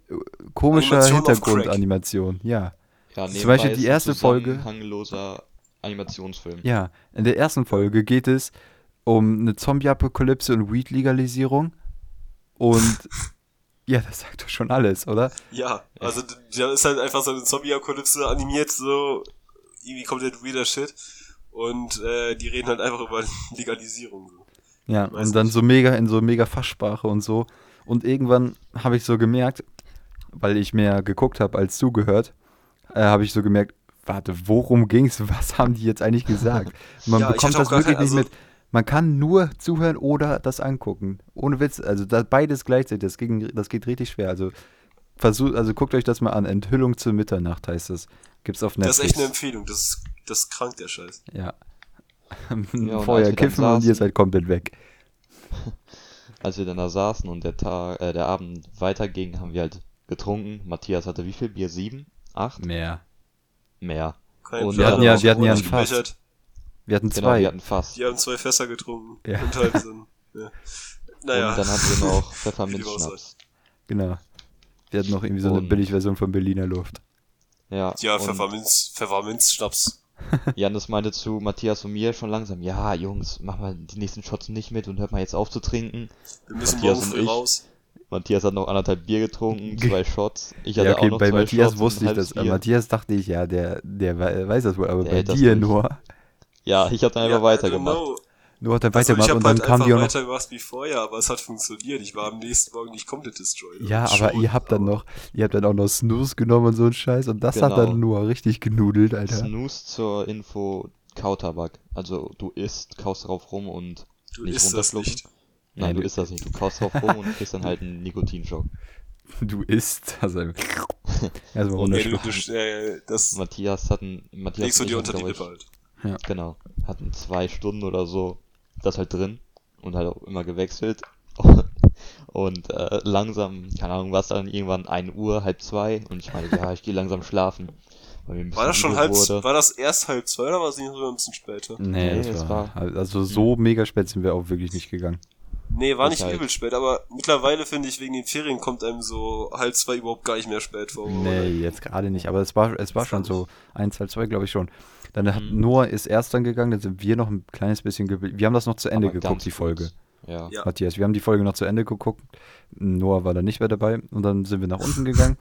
komischer. Hintergrundanimation. Ja. Ja, Zum Beispiel die ist ein erste Folge- zusammenhangloser Animationsfilm. Ja, in der ersten Folge geht es um eine Zombie-Apokalypse und Weed-Legalisierung. Und [laughs] ja, das sagt doch schon alles, oder? Ja, also da ist halt einfach so eine Zombie-Apokalypse animiert, so irgendwie komplett weirder Shit. Und äh, die reden halt einfach über [laughs] Legalisierung. So. Ja, Weiß und dann nicht. so mega in so mega Fachsprache und so. Und irgendwann habe ich so gemerkt, weil ich mehr geguckt habe als zugehört, äh, habe ich so gemerkt, warte, worum ging's? [laughs] Was haben die jetzt eigentlich gesagt? [laughs] Man Ja, bekommt das wirklich kein- nicht also- mit. Man kann nur zuhören oder das angucken. Ohne Witz, also da, beides gleichzeitig, das, ging, das geht richtig schwer. Also versucht, also guckt euch das mal an. Enthüllung zur Mitternacht heißt es. Gibt's auf Netflix. Das ist echt eine Empfehlung. Das ist, das ist krank, der Scheiß. Ja. [laughs] als Vorher kiffen und ihr seid komplett weg. [laughs] Als wir dann da saßen und der Tag, äh, der Abend weiterging, haben wir halt getrunken. Matthias hatte wie viel Bier? Sieben? Acht? Mehr. Mehr. Kein Und wir hatten ja- wir hatten ja ein Fass. Wir hatten Genau, zwei. wir hatten fast. Die haben zwei Fässer getrunken. Ja. Und halt ein, ja. Naja. Und dann hatten wir noch [laughs] Pfefferminzschnaps. Genau. Wir hatten noch irgendwie so eine Und- Billigversion von Berliner Luft. Ja, ja, Pfefferminz, Pfefferminz, Schnaps. Janis meinte zu Matthias und mir schon langsam, ja, Jungs, mach mal die nächsten Shots nicht mit und hört mal jetzt auf zu trinken. Wir müssen Matthias morgen und früh ich. raus. Matthias hat noch anderthalb Bier getrunken, zwei Shots. Ich hatte Ja, okay, auch noch bei zwei Matthias Shots wusste ein ich das. Bier. Matthias dachte ich, ja, der, der we- weiß das wohl, aber Der bei das dir nur. Ja, ich habe dann einfach Ja, weitergemacht. Genau. Nur hat er Also, weitergemacht ich und dann halt kam einfach die auch noch. weitergemacht wie vorher, aber es hat funktioniert. Ich war am nächsten Morgen nicht komplett destroyed. Ja, aber Schon, ihr habt dann aber- noch, ihr habt dann auch noch Snooze genommen und so ein Scheiß und das hat Genau. dann nur richtig genudelt, Alter. Snooze zur Info, Kautabak. Also du isst, kaust drauf rum und Du nicht isst das nicht. Nein, du isst das nicht. Du kaust drauf rum und kriegst dann halt einen Nikotinschock. [laughs] Du isst. Also, [laughs] erstmal Nee, du, äh, das Matthias hatten, Matthias legst du und dir unter die Lippe halt. Genau. Hatten zwei Stunden oder so das halt drin und halt auch immer gewechselt. [laughs] Und äh, langsam, keine Ahnung, war es dann irgendwann 1 Uhr, halb zwei und ich meinte, ja, ich gehe langsam schlafen. Weil mir ein War das schon halb, wurde. war das erst halb zwei oder war es nicht sogar ein bisschen später? Nee, Nee, das es war, war- also so mega spät sind wir auch wirklich nicht gegangen. Nee, war Ich nicht halt. übel spät, aber mittlerweile finde ich, wegen den Ferien kommt einem so halb zwei überhaupt gar nicht mehr spät vor. Nee, jetzt gerade nicht, aber es war, es war schon so 1, 2, 2, glaube ich schon. Dann hat Mhm. Noah ist erst dann gegangen, dann sind wir noch ein kleines bisschen geblieben. Wir haben das noch zu Ende Aber geguckt, die kurz. Folge. Ja. Ja. Matthias, wir haben die Folge noch zu Ende geguckt. Noah war da nicht mehr dabei und dann sind wir nach unten gegangen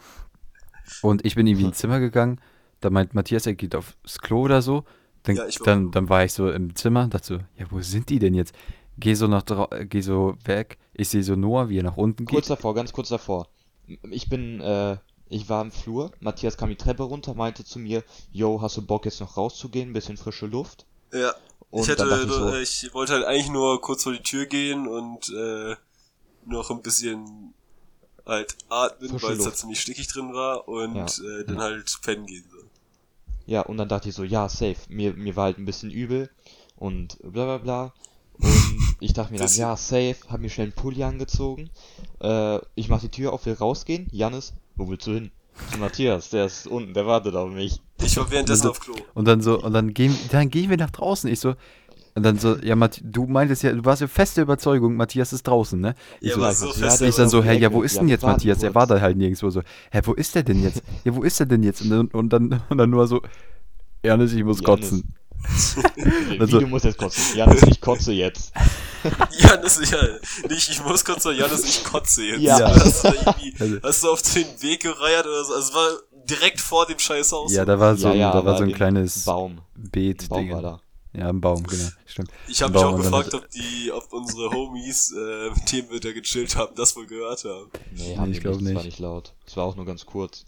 [laughs] und ich bin irgendwie ins Zimmer gegangen. Da meint Matthias, er geht aufs Klo oder so. Dann, Ja, dann, dann war ich so im Zimmer, dachte so, ja, wo sind die denn jetzt? Geh so nach drau- äh, geh so weg. Ich sehe so Noah, wie er nach unten Kurz geht. davor, ganz kurz davor. Ich bin, äh, ich war im Flur, Matthias kam die Treppe runter, meinte zu mir, yo, hast du Bock jetzt noch rauszugehen, bisschen frische Luft? Ja. Und ich hätte, ich so, ich, wollte halt eigentlich nur kurz vor die Tür gehen und äh, noch ein bisschen halt atmen, weil es da ziemlich stickig drin war und Ja. äh, dann halt pennen gehen. So. ja, und dann dachte ich so, ja, safe. Mir, mir war halt ein bisschen übel und bla bla bla. Und [laughs] ich dachte mir dann, ja, safe, hab mir schnell einen Pulli angezogen. Äh, ich mach die Tür auf, will rausgehen. Janis, wo willst du hin? Zu Matthias, der ist unten, der wartet auf mich. Ich war währenddessen auf Klo. Und dann so, und dann gehen, dann gehen wir nach draußen. Ich so, und dann so, ja, Matt, du meintest ja, du warst ja feste Überzeugung, Matthias ist draußen, ne? Ich Ja, so, ja, so fest. ich dann so, hä, ja, wo ist Ja, denn jetzt Matthias? Der kurz. war da halt nirgendwo so. Hä, wo ist der denn jetzt? Ja, wo ist der denn jetzt? Und dann, und dann, und dann nur so, Ernest, ich muss Janis. kotzen. [laughs] Wie, Also- du musst jetzt kotzen. Janis, ich kotze jetzt. [laughs] Janis, ja, nicht ich muss kurz sagen, Janis, ich kotze jetzt. Ja. Hast du, irgendwie, [laughs] Also- hast du auf den Weg gereiert oder so? Also es war direkt vor dem scheiß Haus. Ja, da war so, ja, ja, ein, da war so ein kleines Baum. Beet. Baum war da. Ja, ein Baum, genau. Stimmt. Ich habe mich auch gefragt, ob die, ob unsere Homies, äh, mit denen wir da gechillt haben, das wohl gehört haben. Nee, Nee, haben ich die glaub nicht. Es war nicht. laut. Es war auch nur ganz kurz.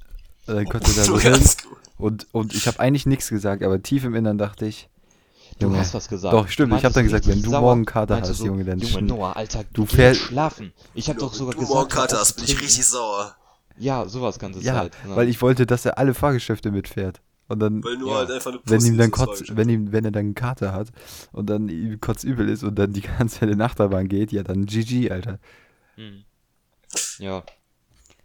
Dann konnte da so hin. gut. Und, und ich habe eigentlich nichts gesagt, aber tief im Innern dachte ich, Du Junge, hast was gesagt. Doch, stimmt, ich hab dann gesagt, wenn du sauer. morgen Kater hast, so, Junge, dann Junge, Noah, Alter, du jetzt schlafen. Ich hab doch sogar du gesagt, morgen Kater hast, bin ich richtig sauer. Ja, sowas ganze ja, Zeit. weil ich wollte, dass er alle Fahrgeschäfte mitfährt. Und dann, Weil nur Ja. halt einfach eine wenn ihm dann kotz, wenn ihm, wenn er dann einen Kater hat und dann ihm kotzübel ist und dann die [laughs] ganze Zeit in Achterbahn geht, ja dann GG, Alter. Hm. Ja.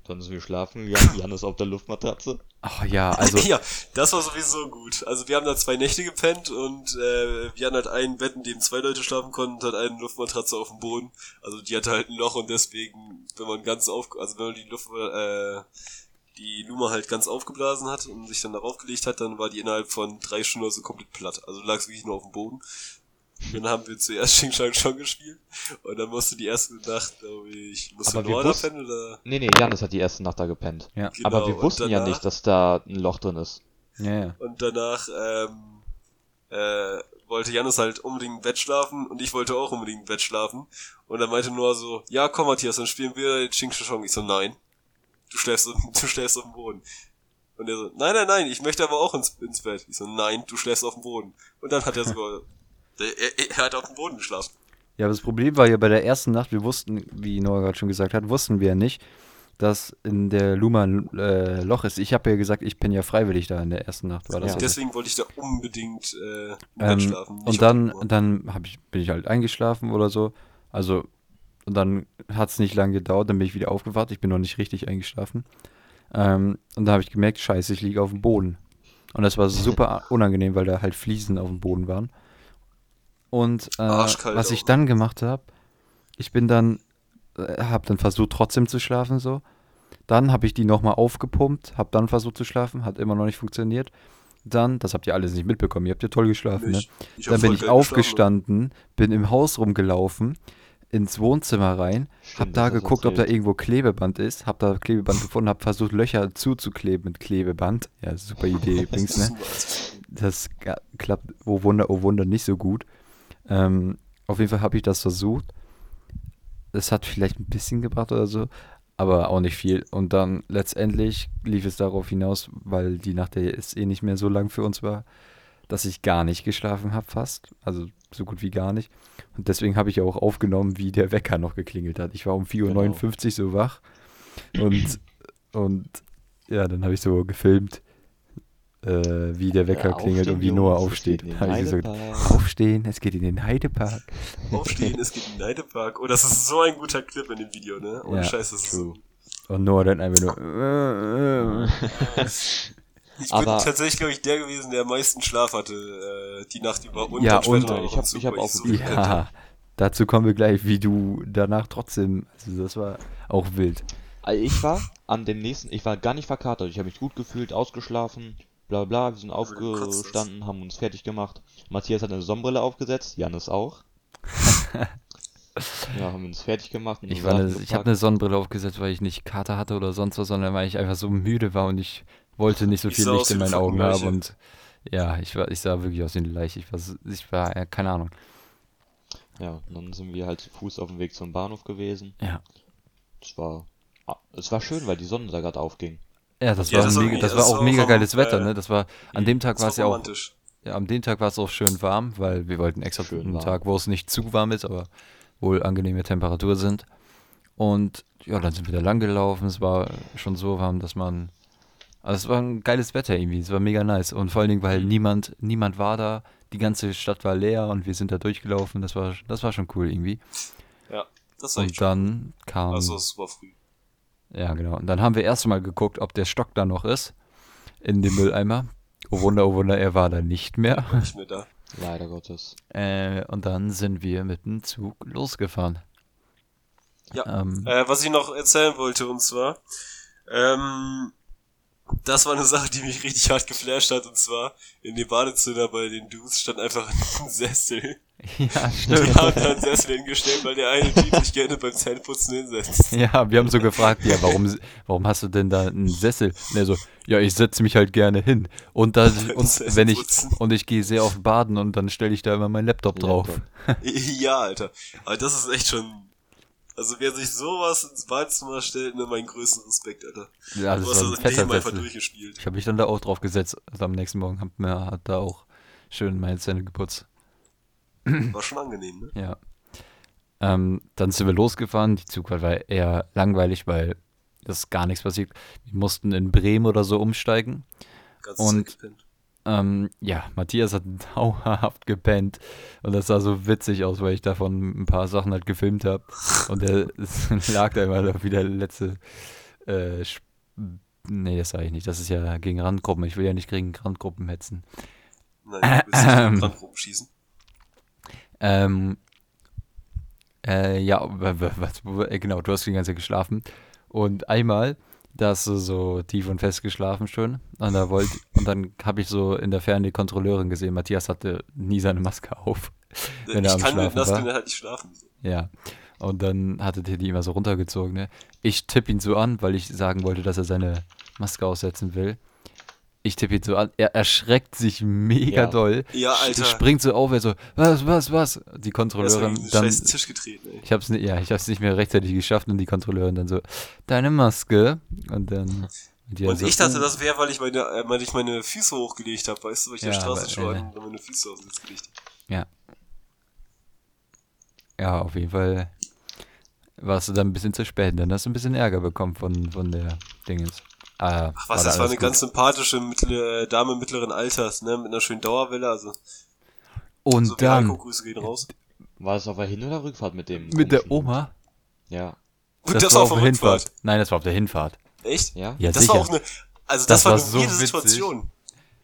Dann sind wir schlafen gegangen, [laughs] Jan ist auf der Luftmatratze. Ach ja, also [laughs] ja, das war sowieso gut. Also wir haben da zwei Nächte gepennt und äh, wir hatten halt ein Bett, in dem zwei Leute schlafen konnten und halt eine Luftmatratze auf dem Boden. Also die hatte halt ein Loch und deswegen, wenn man ganz auf, also wenn man die Luft, äh, die Luma halt ganz aufgeblasen hat und sich dann darauf gelegt hat, dann war die innerhalb von drei Stunden also komplett platt. Also lag es wirklich nur auf dem Boden. Dann haben wir zuerst Xing Shang Chong gespielt und dann musste die erste Nacht, glaube ich, musste Noah da pennen oder? Nee, nee, Janis hat die erste Nacht da gepennt. ja, Genau, Aber wir und wussten ja danach- nicht, dass da ein Loch drin ist. ja, ja. Und danach ähm, äh, wollte Janus halt unbedingt im Bett schlafen und ich wollte auch unbedingt im Bett schlafen. Und dann meinte Noah so, ja komm Matthias, dann spielen wir den Ching Chong. Ich so, nein. Du schläfst, [laughs] du schläfst auf dem Boden. Und er so, nein, nein, nein, ich möchte aber auch ins, ins Bett. Ich so, nein, du schläfst auf dem Boden. Und dann hat er sogar, er, er hat auf dem Boden geschlafen. Ja, aber das Problem war ja bei der ersten Nacht, wir wussten, wie Noah gerade schon gesagt hat, wussten wir ja nicht, dass in der Luma ein äh, Loch ist. Ich habe ja gesagt, ich bin ja freiwillig da in der ersten Nacht. War das Ja. also. Deswegen wollte ich da unbedingt äh, Ähm, schlafen. und dann, dann hab ich, bin ich halt eingeschlafen oder so. Also, und dann hat es nicht lange gedauert, dann bin ich wieder aufgewacht. Ich bin noch nicht richtig eingeschlafen. Ähm, und da habe ich gemerkt, scheiße, ich liege auf dem Boden. Und das war super unangenehm, weil da halt Fliesen auf dem Boden waren. Und äh, was ich dann gemacht habe, ich bin dann, äh, habe dann versucht trotzdem zu schlafen so. Dann habe ich die nochmal aufgepumpt, habe dann versucht zu schlafen, hat immer noch nicht funktioniert. Dann, das habt ihr alles nicht mitbekommen, ihr habt ja toll geschlafen, ne? Nicht. Ich hab Dann bin ich aufgestanden, bin im Haus rumgelaufen, ins Wohnzimmer rein, hab Stimmt, da hast du geguckt, ob da irgendwo Klebeband ist, hab da Klebeband gefunden, hab versucht, Löcher zuzukleben mit Klebeband. Ja, super Idee [laughs] übrigens, ne? Das klappt, oh Wunder, oh Wunder, nicht so gut. Ähm, auf jeden Fall habe ich das versucht. Es hat vielleicht ein bisschen gebracht oder so, aber auch nicht viel. Und dann letztendlich lief es darauf hinaus, weil die Nacht jetzt eh nicht mehr so lang für uns war, dass ich gar nicht geschlafen habe fast. Also so gut wie gar nicht. Und deswegen habe ich auch aufgenommen, wie der Wecker noch geklingelt hat. Ich war um 4.59 Uhr so wach. Und, und ja, dann habe ich so gefilmt, äh, wie der Wecker Ja, klingelt und wie Noah Jungs, es aufsteht. geht in den Habe ich gesagt, aufstehen, es geht in den Heidepark. Aufstehen, es geht in den Heidepark. Oh, das ist so ein guter Clip in dem Video, ne? Ohne Ja, Scheiß, das ist true. Und Noah dann einfach nur. [laughs] Ich bin Aber- tatsächlich, glaube ich, der gewesen, der am meisten Schlaf hatte äh, die Nacht über. Und Ja, und- Ich im hab- Zug, ich hab auch so. Ja, dazu kommen wir gleich, wie du danach trotzdem. Also, das war auch wild. Also ich war an dem nächsten, ich war gar nicht verkatert. Ich habe mich gut gefühlt, ausgeschlafen, bla bla. Wir sind aufgestanden, haben uns fertig gemacht. Matthias hat eine Sonnenbrille aufgesetzt, Janis auch. [laughs] ja, haben uns fertig gemacht. Ich, war eine, ich habe eine Sonnenbrille aufgesetzt, weil ich nicht Kater hatte oder sonst was, sondern weil ich einfach so müde war und ich wollte nicht so viel Licht in meinen eine Augen haben. Und ja, ich, war, ich sah wirklich aus wie eine Leiche. Ich war, ich war äh, keine Ahnung. Ja, und dann sind wir halt zu Fuß auf dem Weg zum Bahnhof gewesen. Ja. Es war, ah, es war schön, weil die Sonne da gerade aufging. Ja, das Ja, war, das mega, das war auch mega am, geiles Wetter, äh, ne? Das war, an dem Tag war es ja auch, ja, an dem Tag war es auch schön warm, weil wir wollten extra Schön einen warm. Tag, wo es nicht zu warm ist, aber wohl angenehme Temperatur sind. Und ja, dann sind wir da lang gelaufen. Es war schon so warm, dass man, also es war ein geiles Wetter irgendwie. Es war mega nice. Und vor allen Dingen, weil niemand, niemand war da. Die ganze Stadt war leer und wir sind da durchgelaufen. Das war, das war schon cool irgendwie. Ja, das war Und dann kam, Also, es war früh. Ja genau. Und dann haben wir erst mal geguckt, ob der Stock da noch ist in dem Mülleimer. Oh Wunder, oh Wunder, er war da nicht mehr. Nicht mehr da. Leider Gottes. Äh, und dann sind wir mit dem Zug losgefahren. Ja. Ähm, Äh, was ich noch erzählen wollte, und zwar, ähm, Das war eine Sache, die mich richtig hart geflasht hat. Und zwar in dem Badezimmer bei den Dudes stand einfach ein Sessel. [laughs] Ja, Die stimmt. haben da einen Sessel hingestellt, weil der eine Typ sich gerne beim Zähneputzen hinsetzt. [laughs] Ja, wir haben so gefragt, ja, warum, warum hast du denn da einen Sessel? Und er so, ja, ich setze mich halt gerne hin. Und, da, [laughs] und wenn ich, und ich gehe sehr oft baden und dann stelle ich da immer meinen Laptop drauf. Laptop. Ja, Alter. Aber das ist echt schon. Also wer sich sowas ins Badezimmer stellt, ne, meinen größten Respekt, Alter. Ja, du das hast war ein das fetter Leben einfach durchgespielt. Ich habe mich dann da auch drauf gesetzt. Also am nächsten Morgen hab mir hat da auch schön meine Zähne geputzt. War schon angenehm, ne? Ja. Ähm, dann sind wir losgefahren. Die Zugfahrt war eher langweilig, weil das gar nichts passiert. Wir mussten in Bremen oder so umsteigen. Ganz Und-. Ähm, ja, Matthias hat [laughs] dauerhaft gepennt und das sah so witzig aus, weil ich davon ein paar Sachen halt gefilmt habe und er [laughs] lag da immer da wie der letzte äh, Nee, das sage ich nicht. Das ist ja gegen Randgruppen. Ich will ja nicht gegen Randgruppen hetzen. Nein, du willst nicht dran rumschießen. Ähm, äh, ja, was, genau, du hast die ganze Zeit geschlafen. Und einmal, da hast du so tief und fest geschlafen schon. Und, da wollt, und dann habe ich so in der Ferne die Kontrolleurin gesehen. Matthias hatte nie seine Maske auf. [laughs] Wenn er ich am kann Schlafen Nassken war. halt nicht schlafen. Ja. Und dann hatte der die immer so runtergezogen. Ne? Ich tippe ihn so an, weil ich sagen wollte, dass er seine Maske aussetzen will. Ich tippe ihn so an. Er erschreckt sich mega Ja. doll. Ja, Alter. Springt so auf, er so, was, was, was? Die Kontrolleurin den dann. scheiß Tisch getreten, ey. Ich hab's nicht, ja, ich hab's nicht mehr rechtzeitig geschafft und die Kontrolleurin dann so, deine Maske. Und dann. Und so, ich dachte, das wäre, weil ich meine, äh, weil ich meine Füße hochgelegt habe, weißt du, weil ich Ja, der Straßenschuhe aber, äh, meine Füße auf den Sitz gelegt. Ja. Ja, auf jeden Fall warst du dann ein bisschen zu spät. Dann hast du ein bisschen Ärger bekommen von, von der Dingens. Ah, Ach was, da das war eine gut. ganz sympathische mittlere, äh, Dame mittleren Alters, ne, mit einer schönen Dauerwelle, also Und so wie dann Grüße gehen raus. War das auf der Hin- oder Rückfahrt mit dem? mit der Oma. Ja. Und das, war auf der Hinfahrt. Rückfahrt. Nein, das war auf der Hinfahrt. Echt? Ja? Ja, das sicher. war auch eine, also das, Das war war eine so weirde witzig. Situation.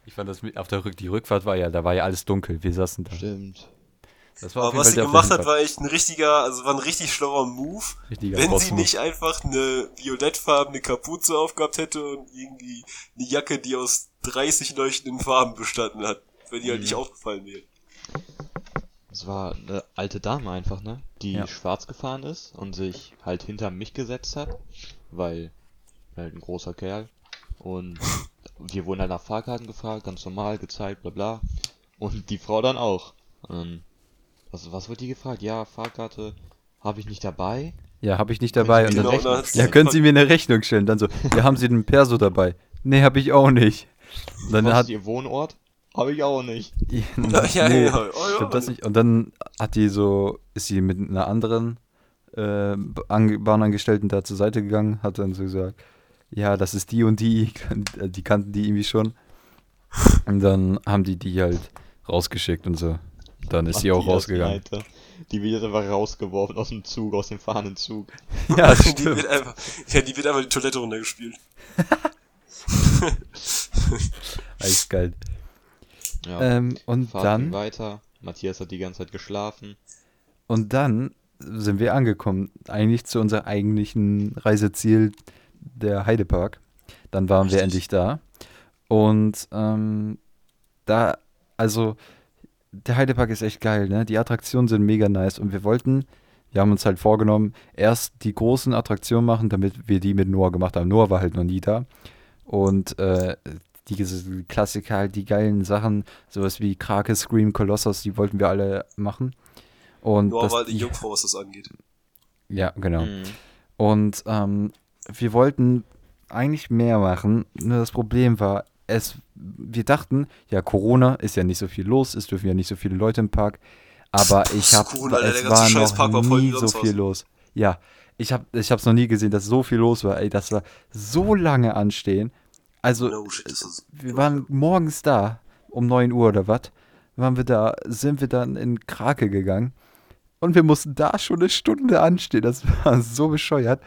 Ich fand das mit, auf der Rück, die Rückfahrt war ja, da war ja alles dunkel. Wir saßen da. Stimmt. Das war Aber was sie gemacht hat, war echt ein richtiger, also war ein richtig schlauer Move. Richtiger wenn sie nicht einfach eine violettfarbene Kapuze aufgehabt hätte und irgendwie eine Jacke, die aus 30 leuchtenden Farben bestanden hat, wenn die halt Mhm. nicht aufgefallen wäre. Es war eine alte Dame einfach, ne? Die Ja. schwarz gefahren ist und sich halt hinter mich gesetzt hat, weil halt ein großer Kerl. Und wir wurden halt nach Fahrkarten gefragt, ganz normal, gezeigt, bla bla. Und die Frau dann auch. Ähm, was, was wird die gefragt? Ja, Fahrkarte habe ich nicht dabei. Ja, habe ich nicht dabei. Und Genau, dann, hat's ja, können Sie mir eine Rechnung stellen? Dann so, ja, haben Sie den Perso dabei? Nee, habe ich auch nicht. Und dann was hat ihr Wohnort? Habe ich auch nicht. Ja, ja, [laughs] nee, ja. Oh, ich ja. glaub das nicht. Und dann hat die so, ist sie mit einer anderen äh, Ange- Bahnangestellten da zur Seite gegangen, hat dann so gesagt, ja, das ist die und die, [laughs] die kannten die irgendwie schon. Und dann haben die die halt rausgeschickt und so. Dann ist sie auch Matthias, rausgegangen. Alter. Die wird jetzt einfach rausgeworfen aus dem Zug, aus dem fahrenden Zug. [laughs] Ja, die stimmt. wird einfach, ja, die wird einfach die Toilette runtergespielt. [laughs] Geil. Ja. Ähm, und Fahrt dann weiter. Matthias hat die ganze Zeit geschlafen. Und dann sind wir angekommen, eigentlich zu unserem eigentlichen Reiseziel, der Heidepark. Dann waren wir Richtig. endlich da. Und ähm, da, also, der Heidepark ist echt geil, ne? Die Attraktionen sind mega nice. Und wir wollten, wir haben uns halt vorgenommen, erst die großen Attraktionen machen, damit wir die mit Noah gemacht haben. Noah war halt noch nie da. Und äh, die diese Klassiker, halt die geilen Sachen, sowas wie Krake, Scream, Colossus, die wollten wir alle machen. Und Nur das, war die die- Jungfrau, was das angeht. ja, genau. Mhm. Und ähm, wir wollten eigentlich mehr machen, nur das Problem war, es, wir dachten, ja, Corona ist ja nicht so viel los, es dürfen ja nicht so viele Leute im Park, aber ich habe, es war noch Park war nie so viel los. Ja, ich habe ich noch nie gesehen, dass so viel los war. Ey, das war so lange anstehen. Also, No wir waren morgens da, um 9 Uhr oder was, waren wir da, sind wir dann in Krake gegangen und wir mussten da schon eine Stunde anstehen. Das war so bescheuert.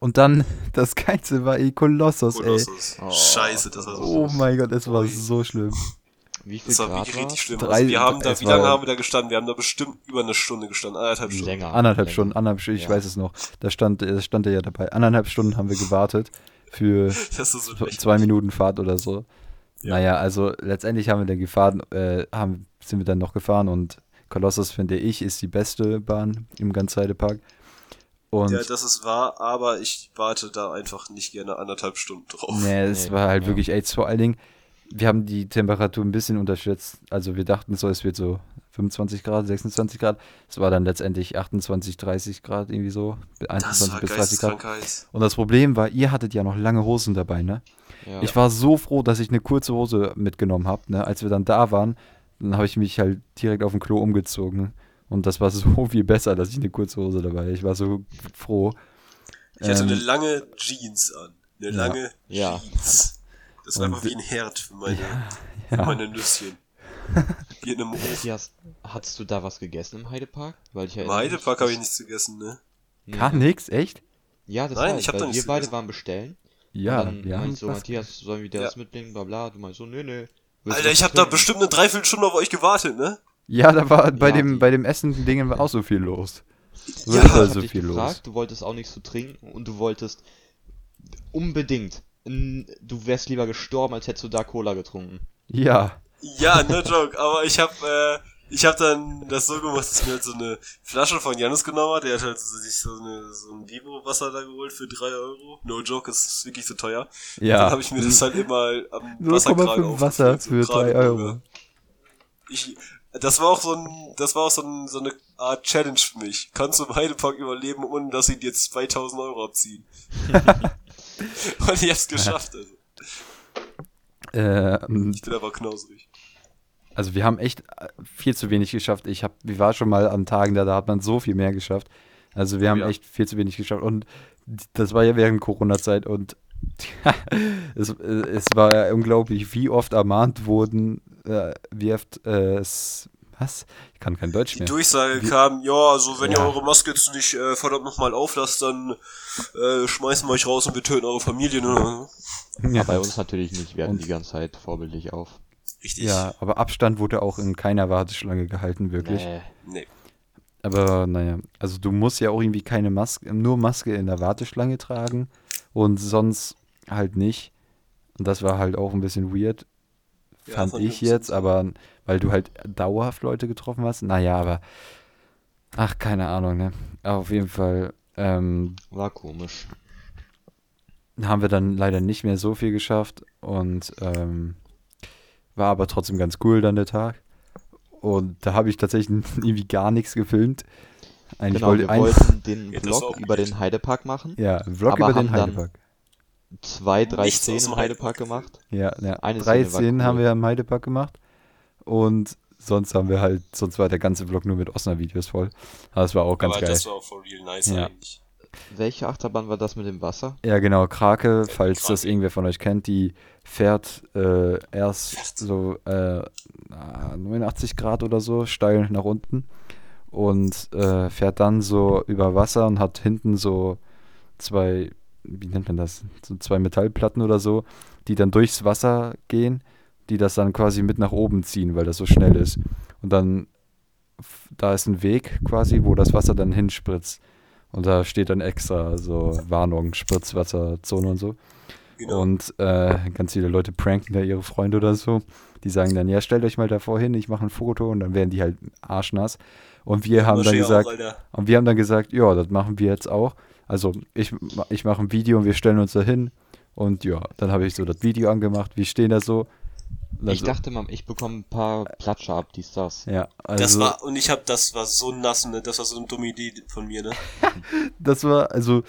Und dann, [laughs] das Geilste war eh Kolossos, ey. Kolossus. Oh, Scheiße, das war so. Oh mein Gott, es war Ui. so schlimm. Wie viel Das war Grad wirklich richtig war's? schlimm. Drei- also wir haben da, wie lange war- haben wir da gestanden? Wir haben da bestimmt über eine Stunde gestanden, anderthalb Stunden. Länger. Anderthalb länger. Stunden, anderthalb Stunden, ich Ja. weiß es noch. Da stand, da stand er ja dabei. Anderthalb Stunden haben wir gewartet. für [laughs] Das ist so zwei. Minuten Fahrt oder so. Ja. Naja, also letztendlich haben wir dann gefahren, äh, haben, sind wir dann noch gefahren und Colossus, finde ich, ist die beste Bahn im Ganzheidepark. Und Ja, das ist wahr, aber ich warte da einfach nicht gerne anderthalb Stunden drauf. nee, es Nee, war halt ja. wirklich AIDS vor allen Dingen. Wir haben die Temperatur ein bisschen unterschätzt. Also wir dachten so, es wird so 25 Grad, 26 Grad. Es war dann letztendlich 28, 30 Grad irgendwie so. Das 21 war bis 30 Grad. Und das Problem war, ihr hattet ja noch lange Hosen dabei, ne? Ja. Ich war so froh, dass ich eine kurze Hose mitgenommen habe. Ne? Als wir dann da waren, dann habe ich mich halt direkt auf dem Klo umgezogen. Und das war so [laughs] viel besser, dass ich eine kurze Hose dabei hatte. Ich war so froh. Ich hatte Ähm, eine lange Jeans an. Eine Ja. lange Ja. Jeans. Das war Und- einfach wie ein Herd für meine, für ja. meine Nüsschen. [laughs] Wie in einem Ofen. Matthias, hattest du da was gegessen im Heidepark? Weil ich Im Heidepark habe ich nichts gegessen, ne? Gar nichts, echt? Ja, das Nein, war ich hab weil da nichts Wir beide gegessen. waren bestellen. Ja, und dann wir haben meinst so, Matthias, sollen wir dir Ja. das mitbringen? Bla bla. Du meinst so, nee, nee. Willst Alter, ich habe da bestimmt eine Dreiviertelstunde auf euch gewartet, ne? Ja, da war bei Ja, dem, die- bei dem Essen-Dingen war auch so viel los. [laughs] So Ja, ist hab so dich viel gefragt, los. du wolltest auch nichts zu trinken und du wolltest unbedingt, du wärst lieber gestorben, als hättest du da Cola getrunken. Ja, Ja, no [laughs] joke, aber ich hab, äh, ich hab dann das so gemacht, dass ich mir halt so eine Flasche von Janus genommen hat. Der hat halt so, sich so, eine, so ein Vivo-Wasser da geholt für 3 Euro. No joke, es ist wirklich so teuer. ja. Dann habe ich mir das halt immer am [laughs] 0,5 Wasserkragen Wasser für 3 Kragenburger. Euro. Ich, das war auch so ein, das war auch so, ein, so eine Art Challenge für mich. Kannst du im Heidepark überleben, ohne dass sie dir jetzt 2000 Euro abziehen? [laughs] Und ich hab's geschafft, also. Äh, Ich bin aber knausrig. also wir haben echt äh, viel zu wenig geschafft. Ich hab, wir waren schon mal an Tagen da, da hat man so viel mehr geschafft. Also wir haben ja. echt viel zu wenig geschafft. Und das war ja während Corona-Zeit und [laughs] es, äh, es war ja unglaublich, wie oft ermahnt wurden, äh, wie oft äh, es, was? Ich kann kein Deutsch Die mehr. Durchsage Wie- kam, ja, also wenn Ja. ihr eure Maske jetzt nicht äh, verdammt nochmal auflasst, dann äh, schmeißen wir euch raus und wir töten eure Familien. Oder? Ja. Bei uns natürlich nicht, wir hatten Und- die ganze Zeit vorbildlich auf. Richtig. Ja, aber Abstand wurde auch in keiner Warteschlange gehalten, wirklich. Nee. Nee. Aber naja, also du musst ja auch irgendwie keine Maske, nur Maske in der Warteschlange tragen und sonst halt nicht. Und das war halt auch ein bisschen weird, Ja, fand ich jetzt, aber weil du halt dauerhaft Leute getroffen hast. Naja, aber ach, keine Ahnung, ne? Auf jeden Fall ähm, War komisch. haben wir dann leider nicht mehr so viel geschafft und ähm, war aber trotzdem ganz cool dann der Tag. Und da habe ich tatsächlich [laughs] irgendwie gar nichts gefilmt. Eigentlich Genau, wollte wir wollten den Vlog über den Heidepark machen. ja, einen Vlog aber über den Heidepark. Zwei, drei Nichts Szenen im Heidepark gemacht. Ja, ja. Eine drei Szene Szenen cool. haben wir im Heidepark gemacht. Und sonst haben wir halt, sonst war der ganze Vlog nur mit Osner-Videos voll. Aber das war auch ganz aber geil. das war auch for real nice Ja. eigentlich. Welche Achterbahn war das mit dem Wasser? Ja, genau, Krake, falls das Krake. irgendwer von euch kennt, die fährt äh, erst so äh, na, 89 Grad oder so steil nach unten und äh, fährt dann so über Wasser und hat hinten so zwei, wie nennt man das, so zwei Metallplatten oder so, die dann durchs Wasser gehen, die das dann quasi mit nach oben ziehen, weil das so schnell ist. Und dann, da ist ein Weg quasi, wo das Wasser dann hinspritzt. Und da steht dann extra so Warnung, Spritzwasserzone und so. Genau. Und äh, ganz viele Leute pranken da ihre Freunde oder so. Die sagen dann, ja, stellt euch mal davor hin, ich mache ein Foto und dann werden die halt arschnass. Und wir haben dann gesagt, Auch, und wir haben dann gesagt, ja, das machen wir jetzt auch. Also ich, ich mache ein Video und wir stellen uns da hin. Und ja, dann habe ich so das Video angemacht, wir stehen da so. Dann Ich dachte mal, ich bekomme ein paar Platscher ab, dies, das. ja, also das war, und ich hab, das war so nass, ne? Das war so eine dumme Idee von mir, ne? [laughs] das war, also,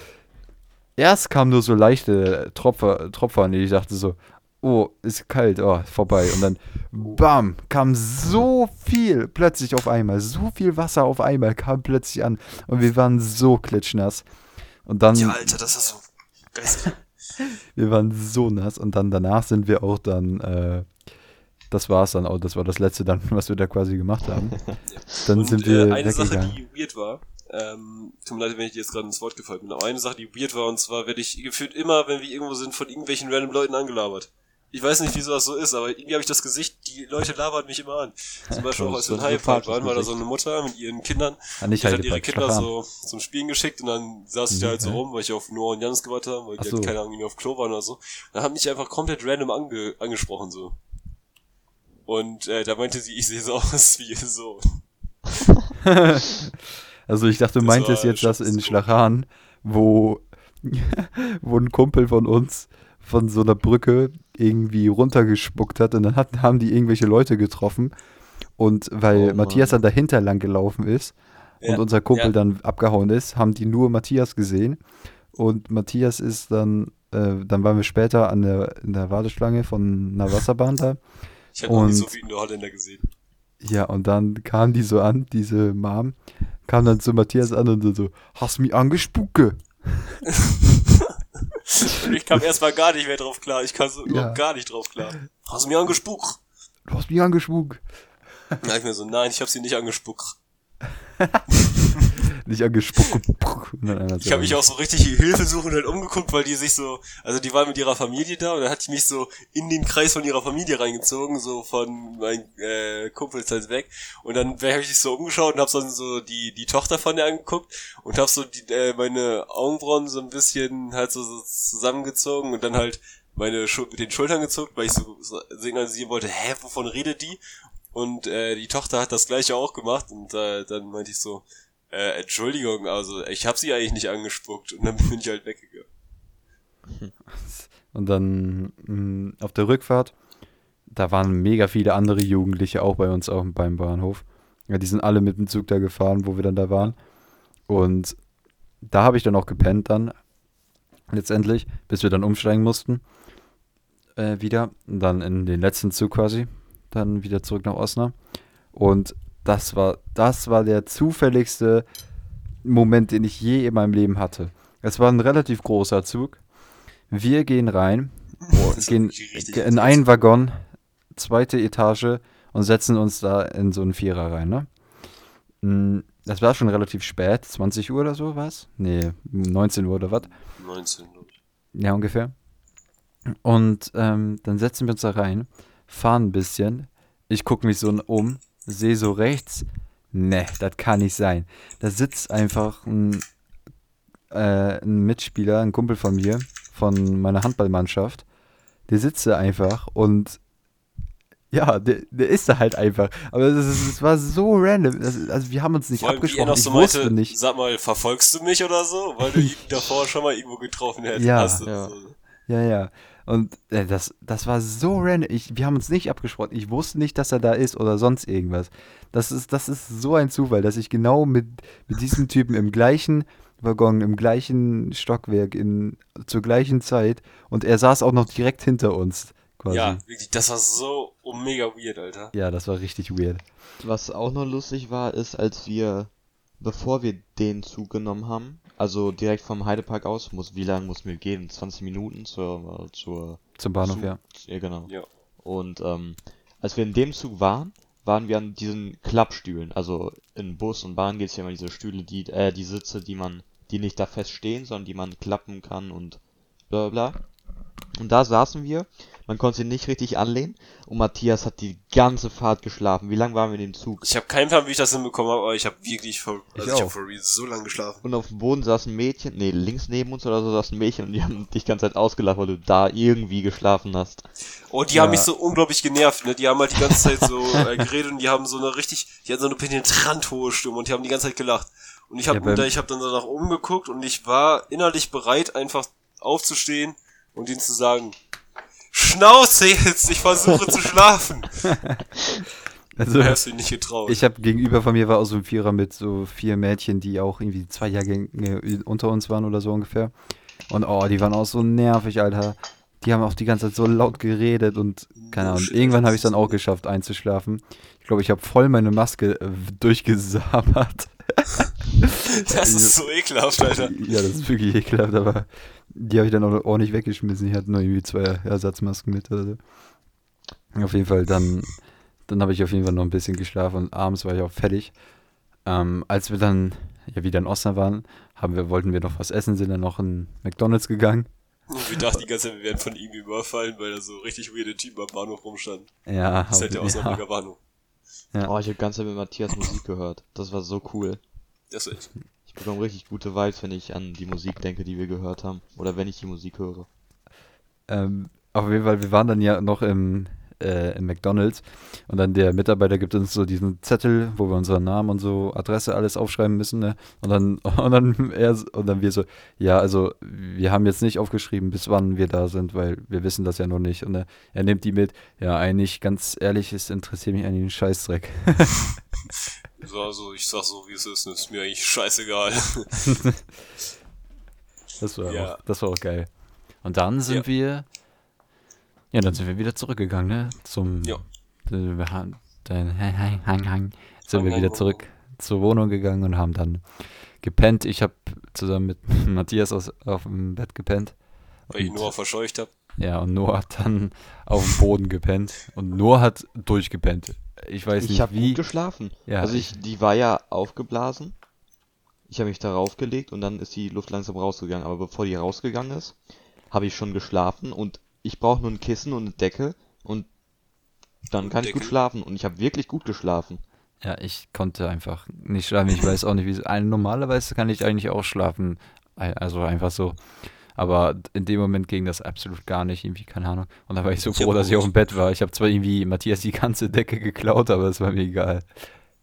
erst kam nur so leichte Tropfer, Tropfer und ich dachte so, oh, ist kalt, oh, vorbei. Und dann, bam, kam so viel plötzlich auf einmal, so viel Wasser auf einmal kam plötzlich an und wir waren so klitschnass. Und dann, Ja, Alter, das ist so geil. [laughs] wir waren so nass und dann danach sind wir auch dann, äh, das war es dann auch, das war das letzte dann, [laughs] was wir da quasi gemacht haben. [laughs] Dann Und sind wir äh, eine Sache, die weird war, ähm, tut mir leid, wenn ich dir jetzt gerade ins Wort gefallen bin, aber eine Sache, die weird war, und zwar werde ich gefühlt immer, wenn wir irgendwo sind, von irgendwelchen random Leuten angelabert. Ich weiß nicht, wieso das so ist, aber irgendwie habe ich das Gesicht, die Leute labern mich immer an. Zum Beispiel auch als wir in so ein Heidepark waren, war da so eine Mutter mit ihren Kindern. Ah, nicht Die hat halt ihre Kinder so zum Spielen geschickt und dann saß ich da Mhm, halt so ja. rum, weil ich auf Noah und Janis gewartet habe, weil die Ach so. halt keine Ahnung, irgendwie auf Klo waren oder so. Dann haben mich einfach komplett random ange angesprochen so. Und äh, da meinte sie, ich sehe so [laughs] aus wie ihr Sohn. [laughs] Also ich dachte, du meintest jetzt das in Schlachan, wo, [laughs] wo ein Kumpel von uns von so einer Brücke irgendwie runtergespuckt hat und dann hat, haben die irgendwelche Leute getroffen und weil Oh Matthias dann dahinter lang gelaufen ist Ja, und unser Kumpel ja. dann abgehauen ist, haben die nur Matthias gesehen und Matthias ist dann, äh, dann waren wir später an der, in der Warteschlange von einer [laughs] Wasserbahn da Ich habe noch nie so viele Holländer gesehen. Ja, und dann kam die so an, diese Mom, kam dann zu Matthias an und so, hast mich angespucke. [laughs] Und [laughs] ich kam erstmal gar nicht mehr drauf klar. Ich kam so Ja. überhaupt gar nicht drauf klar. Hast du mir angespuckt? Du hast mich angespuckt. Da ich mir so, nein, ich habe sie nicht angespuckt. [laughs] Nicht angespuckt. Ich habe mich auch so richtig hilfesuchend halt umgeguckt, weil die sich so, also die waren mit ihrer Familie da und dann hat die mich so in den Kreis von ihrer Familie reingezogen, so von meinen äh, Kumpels halt weg. Und dann habe ich mich so umgeschaut und habe dann so die die Tochter von der angeguckt und habe so die, äh, meine Augenbrauen so ein bisschen halt so, so zusammengezogen und dann halt meine Schul mit den Schultern gezuckt, weil ich so, so signalisieren wollte, hä, wovon redet die? Und äh, die Tochter hat das gleiche auch gemacht und äh, dann meinte ich so, äh, Entschuldigung, also ich habe sie eigentlich nicht angespuckt und dann [laughs] bin ich halt weggegangen. Und dann mh, auf der Rückfahrt, da waren mega viele andere Jugendliche auch bei uns auch beim Bahnhof. Ja, die sind alle mit dem Zug da gefahren, wo wir dann da waren. Und da habe ich dann auch gepennt dann, letztendlich, bis wir dann umsteigen mussten. Äh, wieder. Dann in den letzten Zug quasi. Dann wieder zurück nach Osnabrück. Und das war, das war der zufälligste Moment, den ich je in meinem Leben hatte. Es war ein relativ großer Zug. Wir gehen rein, [laughs] oh, gehen in einen Waggon, zweite Etage und setzen uns da in so einen Vierer rein, ne? Mm, Das war schon relativ spät, 20 Uhr oder so was? Nee, 19 Uhr oder was? 19, glaub ich. Ja, ungefähr. Und ähm, dann setzen wir uns da rein, fahren ein bisschen. Ich gucke mich so um, sehe so rechts. Ne, das kann nicht sein. Da sitzt einfach ein, äh, ein Mitspieler, ein Kumpel von mir, von meiner Handballmannschaft. Der sitzt da einfach und ja, der, der ist da halt einfach. Aber das, ist- das war so random. Das, also wir haben uns nicht er abgesprochen. noch Ich so wusste meinte, nicht. sag mal, verfolgst du mich oder so? Weil du [laughs] ihn davor schon mal irgendwo getroffen hättest. Ja, hast ja. So. Ja, ja. Und äh, das, das war so random. Ich, wir haben uns nicht abgesprochen. Ich wusste nicht, dass er da ist oder sonst irgendwas. Das ist, das ist so ein Zufall, dass ich genau mit, mit diesem Typen im gleichen Waggon, im gleichen Stockwerk, in, zur gleichen Zeit und er saß auch noch direkt hinter uns. Quasi. Ja, wirklich, das war so oh, mega weird, Alter. ja, das war richtig weird. Was auch noch lustig war, ist, als wir, bevor wir den Zug genommen haben, also direkt vom Heidepark aus, muss, wie lange mussten wir gehen? 20 Minuten zur, zur Zum Bahnhof, Zug- ja. Ja, genau. Ja. Und ähm, als wir in dem Zug waren, waren wir an diesen Klappstühlen. Also in Bus und Bahn gibt's ja immer diese Stühle, die, äh, die Sitze, die man, die nicht da fest stehen, sondern die man klappen kann und bla bla bla. Und da saßen wir, man konnte sie nicht richtig anlehnen und Matthias hat die ganze Fahrt geschlafen. Wie lange waren wir in dem Zug? Ich habe keinen Plan, wie ich das hinbekommen habe, aber ich habe wirklich Ich also ich, habe for real so lange geschlafen. Und auf dem Boden saß ein Mädchen, nee, links neben uns oder so saß ein Mädchen und die haben dich die ganze Zeit ausgelacht, weil du da irgendwie geschlafen hast. Oh, die Ja. haben mich so unglaublich genervt, ne? Die haben halt die ganze Zeit so äh, geredet und die haben so eine richtig, die hatten so eine penetrant hohe Stimme und die haben die ganze Zeit gelacht. Und ich habe Ja, ich habe dann so nach oben geguckt und ich war innerlich bereit, einfach aufzustehen und ihnen zu sagen, Schnauze jetzt, ich versuche zu schlafen. [laughs] Also, Du hast mich nicht getraut. Ich habe gegenüber von mir war auch so ein Vierer mit so vier Mädchen, die auch irgendwie zwei Jahrgänge unter uns waren oder so ungefähr. Und oh, die waren auch so nervig, Alter. Die haben auch die ganze Zeit so laut geredet und keine Ahnung. shit, Irgendwann habe ich ist dann auch geschafft einzuschlafen. Ich glaube, ich habe voll meine Maske äh, durchgesabbert. [laughs] das ist so ekelhaft, Alter. Ja, das ist wirklich ekelhaft, aber die habe ich dann auch ordentlich weggeschmissen. Ich hatte nur irgendwie zwei Ersatzmasken mit oder so. Auf jeden Fall, dann, dann habe ich auf jeden Fall noch ein bisschen geschlafen und abends war ich auch fertig. Ähm, als wir dann ja wieder in Osnabrück waren, haben wir, wollten wir noch was essen, sind dann noch in McDonalds gegangen. Und wir dachten die ganze Zeit, wir werden von ihm überfallen, weil da so richtig weirde Typen am Bahnhof rumstanden. Ja, Das ist halt der ja. Osnabrücker Bahnhof. Ja. Oh, ich habe ganz Zeit mit Matthias Musik gehört. Das war so cool. Das ist echt. Ich bekomme richtig gute Vibes, wenn ich an die Musik denke, die wir gehört haben. Oder wenn ich die Musik höre. Ähm, auf jeden Fall, wir waren dann ja noch im, äh, im McDonalds und dann der Mitarbeiter gibt uns so diesen Zettel, wo wir unseren Namen und so Adresse alles aufschreiben müssen, ne? Und dann [laughs] und dann er und dann wir so, ja, also wir haben jetzt nicht aufgeschrieben, bis wann wir da sind, weil wir wissen das ja noch nicht. Und er, er nimmt die mit. Ja, eigentlich ganz ehrlich, es interessiert mich eigentlich ein Scheißdreck. [laughs] So, also ich sag so, wie es ist, ist mir eigentlich scheißegal. [laughs] Das war, Ja. auch, das war auch geil. Und dann sind Ja. wir, ja, dann sind wir wieder zurückgegangen, ne? Zum, Ja. äh, wir haben, dann, hang, hang, hang, hang, sind wir wieder hang, zurück zur Wohnung gegangen und haben dann gepennt. Ich habe zusammen mit [laughs] Matthias aus, auf dem Bett gepennt. weil ich Und- nur verscheucht hab. Ja, und Noah hat dann auf dem Boden gepennt. Und Noah hat durchgepennt. Ich weiß Ich nicht habe wie. gut geschlafen. Ja, also ich, die war ja aufgeblasen. Ich habe mich darauf gelegt und dann ist die Luft langsam rausgegangen. Aber bevor die rausgegangen ist, habe ich schon geschlafen und ich brauche nur ein Kissen und eine Decke und dann kann ich gut schlafen. Und ich habe wirklich gut geschlafen. Ja, ich konnte einfach nicht schlafen. Ich weiß auch nicht, wie ein, Normalerweise kann ich eigentlich auch schlafen. Also einfach so. Aber in dem Moment ging das absolut gar nicht, irgendwie, keine Ahnung. Und da war ich so Ich froh, dass ich auf dem. Bett war. Ich habe zwar irgendwie Matthias die ganze Decke geklaut, aber es war mir egal.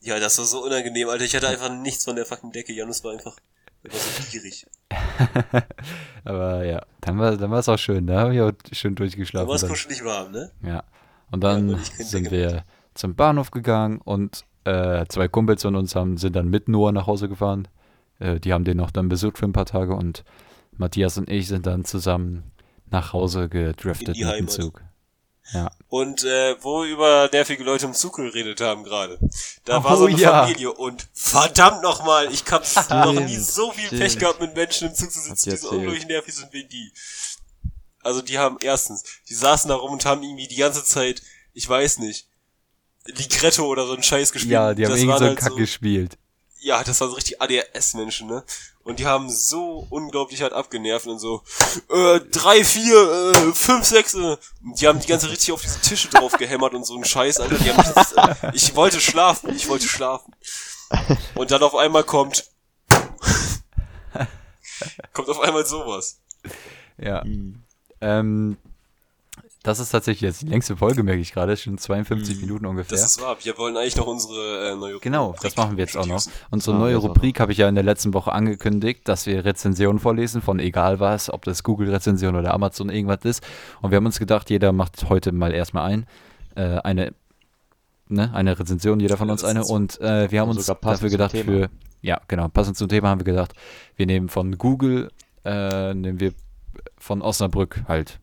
Ja, das war so unangenehm, Alter. Ich hatte einfach nichts von der fucking Decke. Janus war einfach, war so gierig. [laughs] Aber ja, dann war, dann war es auch schön. Da habe ich auch schön durchgeschlafen. war es dann. kuschelig warm, ne? Ja. Und dann Ja, sind wir zum Bahnhof gegangen und äh, zwei Kumpels von uns haben, sind dann mit Noah nach Hause gefahren. Äh, die haben den noch dann besucht für ein paar Tage und Matthias und ich sind dann zusammen nach Hause gedriftet mit dem. Zug. Ja. Und äh, wo wir über nervige Leute im Zug geredet haben gerade. Da Oh, war so eine ja. Familie und verdammt nochmal, ich hab [laughs] noch nie so viel stimmt. Pech gehabt, mit Menschen im Zug zu sitzen, die so unglaublich nervig sind wie die. Also die haben erstens, die saßen da rum und haben irgendwie die ganze Zeit, ich weiß nicht, Ligretto oder so einen Scheiß gespielt. Ja, die haben irgendwie so einen halt Kack gespielt. ja, das waren so richtig ADHS-Menschen, ne? Und die haben so unglaublich halt abgenervt und so, äh, drei, vier, äh, fünf, sechs, äh. Und die haben die ganze richtig auf diese Tische drauf gehämmert und so ein Scheiß, Alter. Die haben mich das, äh, ich wollte schlafen, ich wollte schlafen. Und dann auf einmal kommt, kommt auf einmal sowas. Ja. Mhm. Ähm, das ist tatsächlich jetzt die längste Folge, merke ich gerade. Schon 52 Mhm. Minuten ungefähr. Das ist wahr. Wir wollen eigentlich noch unsere äh, neue Genau, Rubrik das machen wir jetzt auch noch. Unsere Ah, neue. Rubrik habe ich ja in der letzten Woche angekündigt, dass wir Rezensionen vorlesen von egal was, ob das Google-Rezension oder Amazon irgendwas ist. Und wir haben uns gedacht, jeder macht heute mal erstmal ein, äh, eine, ne, eine Rezension, jeder von uns eine. Und äh, wir haben uns dafür gedacht, für, ja, genau, passend zum Thema haben wir gedacht, wir nehmen von Google, äh, nehmen wir von Osnabrück halt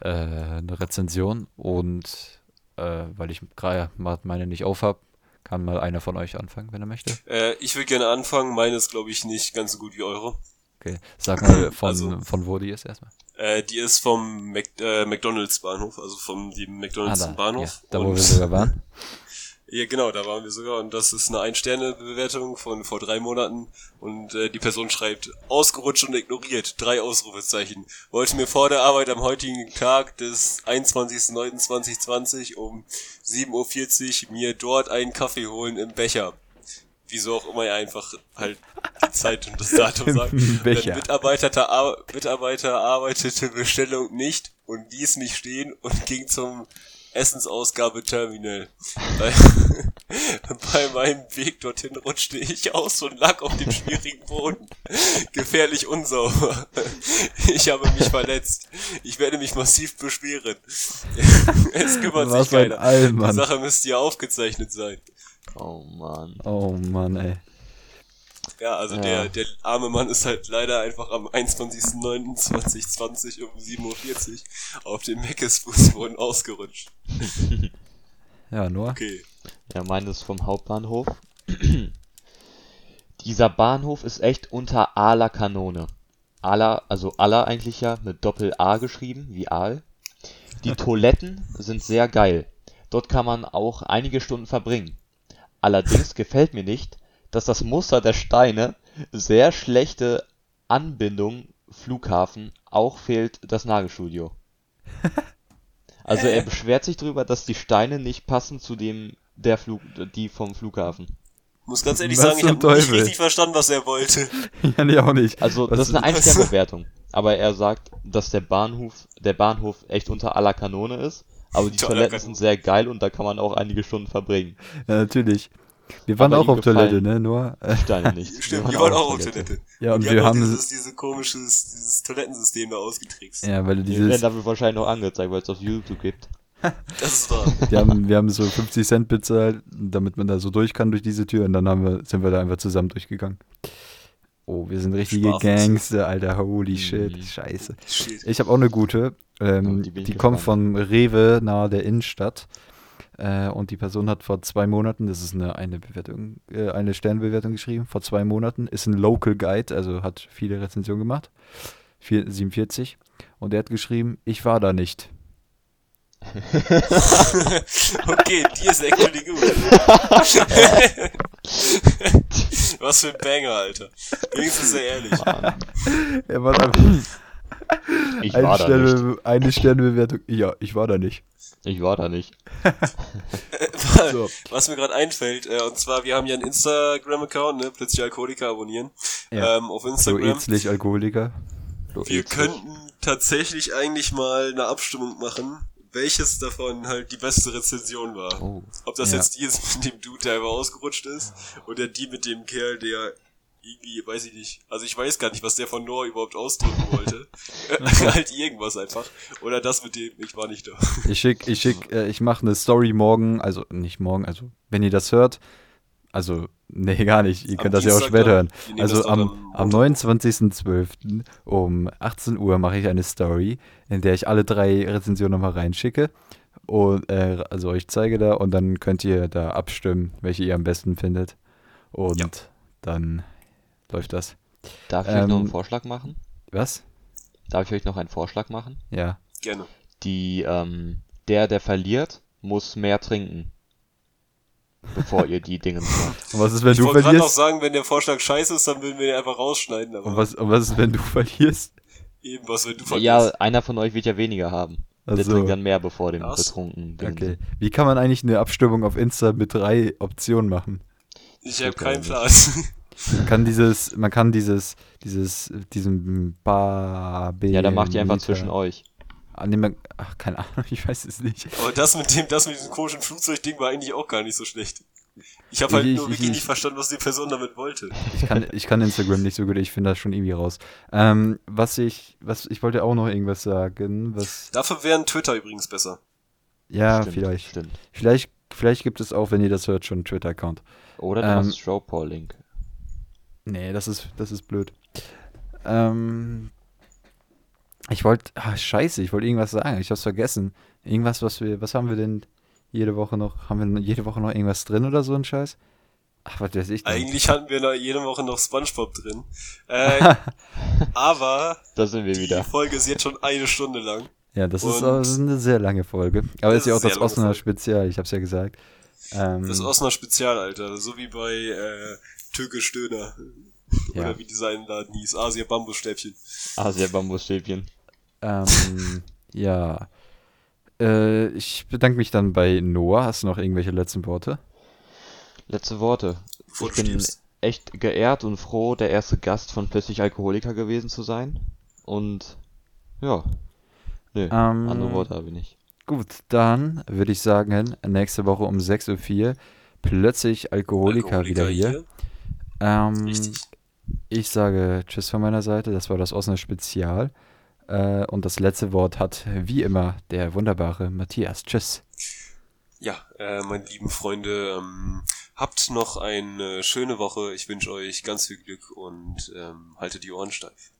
äh, eine Rezension und äh, weil ich gerade meine nicht auf habe, kann mal einer von euch anfangen, wenn er möchte. Äh, ich würde gerne anfangen. Meine ist, glaube ich, nicht ganz so gut wie eure. Okay, sag mal [clears throat] von, Also- von wo die ist erstmal. Äh, die ist vom Mac äh, McDonalds Bahnhof, also vom dem McDonalds da, Bahnhof. ja, da wo wir sogar waren. [laughs] Ja, genau, da waren wir sogar und das ist eine Ein-Sterne-Bewertung von vor drei Monaten und äh, die Person schreibt, ausgerutscht und ignoriert, drei Ausrufezeichen. Wollte mir vor der Arbeit am heutigen Tag des 21.09.2020 um 7.40 Uhr mir dort einen Kaffee holen im Becher. Wieso auch immer er einfach halt die Zeit und das Datum [laughs] sagt. Becher. Mitarbeiter, Ar Mitarbeiter arbeitete Bestellung nicht und ließ mich stehen und ging zum Essensausgabeterminal. [laughs] Bei, [laughs] bei meinem Weg dorthin rutschte ich aus und lag auf dem schwierigen Boden. Gefährlich unsauber. Ich habe mich verletzt. Ich werde mich massiv beschweren. [laughs] Es kümmert Was sich ein keiner. Die Sache müsste ja aufgezeichnet sein. Oh Mann. Oh Mann, ey. Ja, also Ja. Der, der arme Mann ist halt leider einfach am 21.09.2020 um 7.40 Uhr auf dem Meckes-Fußboden ausgerutscht. [laughs] Ja, Noah? Okay. Ja, meine ist vom Hauptbahnhof. [clears throat] Dieser Bahnhof ist echt unter aller Kanone. Aller, also aller eigentlich ja mit Doppel-A geschrieben, wie Aal. Die [laughs] Toiletten sind sehr geil. Dort kann man auch einige Stunden verbringen. Allerdings gefällt mir nicht, dass das Muster der Steine sehr schlechte Anbindung Flughafen auch fehlt das Nagelstudio. [laughs] Also er beschwert sich drüber, dass die Steine nicht passen zu dem der Flug die vom Flughafen. Muss ganz ehrlich Was sagen, ich habe nicht richtig verstanden, was er wollte. [laughs] ja, nee, auch nicht. Also Was- das ist eine Einsternbewertung. Aber er sagt, dass der Bahnhof der Bahnhof echt unter aller Kanone ist. Aber die Toiletten sind sehr geil und da kann man auch einige Stunden verbringen. Ja, natürlich. Wir waren Aber auch auf Toilette, ne? Nur. Äh, Steine nicht. [laughs] Stimmt, waren wir waren auch auf auf Toilette. ja, und die wir haben. dieses, diese komisches, dieses Toilettensystem da ausgetrickst. Ja, weil du Die werden dieses. dafür wahrscheinlich noch angezeigt, weil es auf YouTube gibt. [laughs] Das ist wahr. Wir haben, wir haben so 50 Cent bezahlt, damit man da so durch kann durch diese Tür und dann haben wir, sind wir da einfach zusammen durchgegangen. Oh, wir sind richtige. Gangster, Alter. Holy shit. Mhm. Scheiße. Shit. Ich habe auch eine gute. Ähm, Oh, die die kommt von Rewe nahe der Innenstadt. Äh, und die Person hat vor zwei Monaten, das ist eine, eine Bewertung, äh, eine Sternbewertung geschrieben, vor zwei Monaten, ist ein Local Guide, also hat viele Rezensionen gemacht. Vier, 47. Und er hat geschrieben, ich war da nicht. [laughs] Okay, die ist actually gut. [laughs] Was für ein Banger, Alter. Wenigstens ist er ehrlich. Er war einfach Ich eine, war da nicht. Sterne, eine Sternebewertung. Ja, ich war da nicht. Ich war da nicht. [laughs] So. Was mir gerade einfällt, äh, und zwar, wir haben ja einen Instagram-Account, ne, plötzlich Alkoholiker abonnieren. Ja. Ähm, auf So Instagram. ätzlich Alkoholiker. So wir eklig. könnten tatsächlich eigentlich mal eine Abstimmung machen, welches davon halt die beste Rezension war. Oh. Ob das Ja. jetzt die ist mit dem Dude, der einfach ausgerutscht ist, oder die mit dem Kerl, der irgendwie, weiß ich nicht, also ich weiß gar nicht, was der von Noah überhaupt ausdrücken wollte. [laughs] halt irgendwas einfach. Oder das mit dem, ich war nicht da. Ich schick, ich schick, äh, ich mache eine Story morgen, also nicht morgen, also wenn ihr das hört, also nee, gar nicht, ihr Am könnt das ja auch Dienstag später hören. Also am, am am Montag. 29.12. um 18 Uhr mache ich eine Story, in der ich alle drei Rezensionen nochmal reinschicke und äh, also euch zeige da und dann könnt ihr da abstimmen, welche ihr am besten findet und Ja. dann läuft das. Darf ich euch noch einen Ähm, Vorschlag machen? Was? Darf ich euch noch einen Vorschlag machen? Ja. Gerne. Die, ähm, der, der verliert, muss mehr trinken. Bevor ihr die Dinge [laughs] macht. Und was ist, wenn Ich du wollte gerade noch verlierst? sagen, wenn der Vorschlag scheiße ist, dann würden wir den einfach rausschneiden, aber Und was, und was ist, wenn du verlierst? eben was, wenn du verlierst. Ja, einer von euch wird ja weniger haben. Ach Der trinkt dann mehr, bevor dem Was? betrunken Ding Okay. Wie kann man eigentlich eine Abstimmung auf Insta mit drei Optionen machen? ich habe keinen also. Plan. [laughs] Man kann dieses, man kann dieses, dieses, diesen Bar Ja, dann macht ihr einfach zwischen euch. Ah, nee, man, ach, keine Ahnung, ich weiß es nicht. aber das mit dem, das mit diesem komischen Flugzeugding war eigentlich auch gar nicht so schlecht. Ich habe halt Ich- nur ich- wirklich ich- nicht verstanden, was die Person damit wollte. Ich kann, ich kann Instagram nicht so gut, ich finde das schon irgendwie raus. Ähm, was ich, was, ich wollte auch noch irgendwas sagen, was, Dafür wären Twitter übrigens besser. ja, Stimmt, vielleicht. Stimmt. Vielleicht, vielleicht gibt es auch, wenn ihr das hört, schon einen Twitter-Account. Oder du Ähm, machst Show Paul Link. Nee, das ist, das ist blöd. Ähm, ich wollte, ah, scheiße, ich wollte irgendwas sagen, ich hab's vergessen. Irgendwas, was wir, was haben wir denn jede Woche noch, haben wir jede Woche noch irgendwas drin oder so ein Scheiß? Ach, was weiß ich denn? Eigentlich hatten wir da jede Woche noch Spongebob drin. [laughs] Äh, aber Da sind wir die wieder. Folge ist jetzt schon eine Stunde lang. Ja, das ist, das ist eine sehr lange Folge. Aber ist ja auch das Folge. Spezial, ich hab's ja gesagt. Ähm, Das Osnabrücker Spezial, Alter. So wie bei äh, Türkisch Döner. Ja. Oder wie dieser Laden hieß. Asia Bambusstäbchen. Sehr Bambusstäbchen. ähm, [laughs] ja. Äh, ich bedanke mich dann bei Noah. Hast du noch irgendwelche letzten Worte? Letzte Worte. Bevor ich bin stirbst. echt geehrt und froh, der erste Gast von Plötzlich Alkoholiker gewesen zu sein. Und ja. Nö, Ähm, andere Worte habe ich nicht. Gut, dann würde ich sagen, nächste Woche um 6.04 Uhr plötzlich Alkoholiker, wieder hier. Ähm, Richtig. ich sage Tschüss von meiner Seite, das war das Osnabrücker Spezial. Äh, und das letzte Wort hat wie immer der wunderbare Matthias. Tschüss. Ja, äh, meine lieben Freunde, ähm, habt noch eine schöne Woche. Ich wünsche euch ganz viel Glück und ähm, haltet die Ohren steif.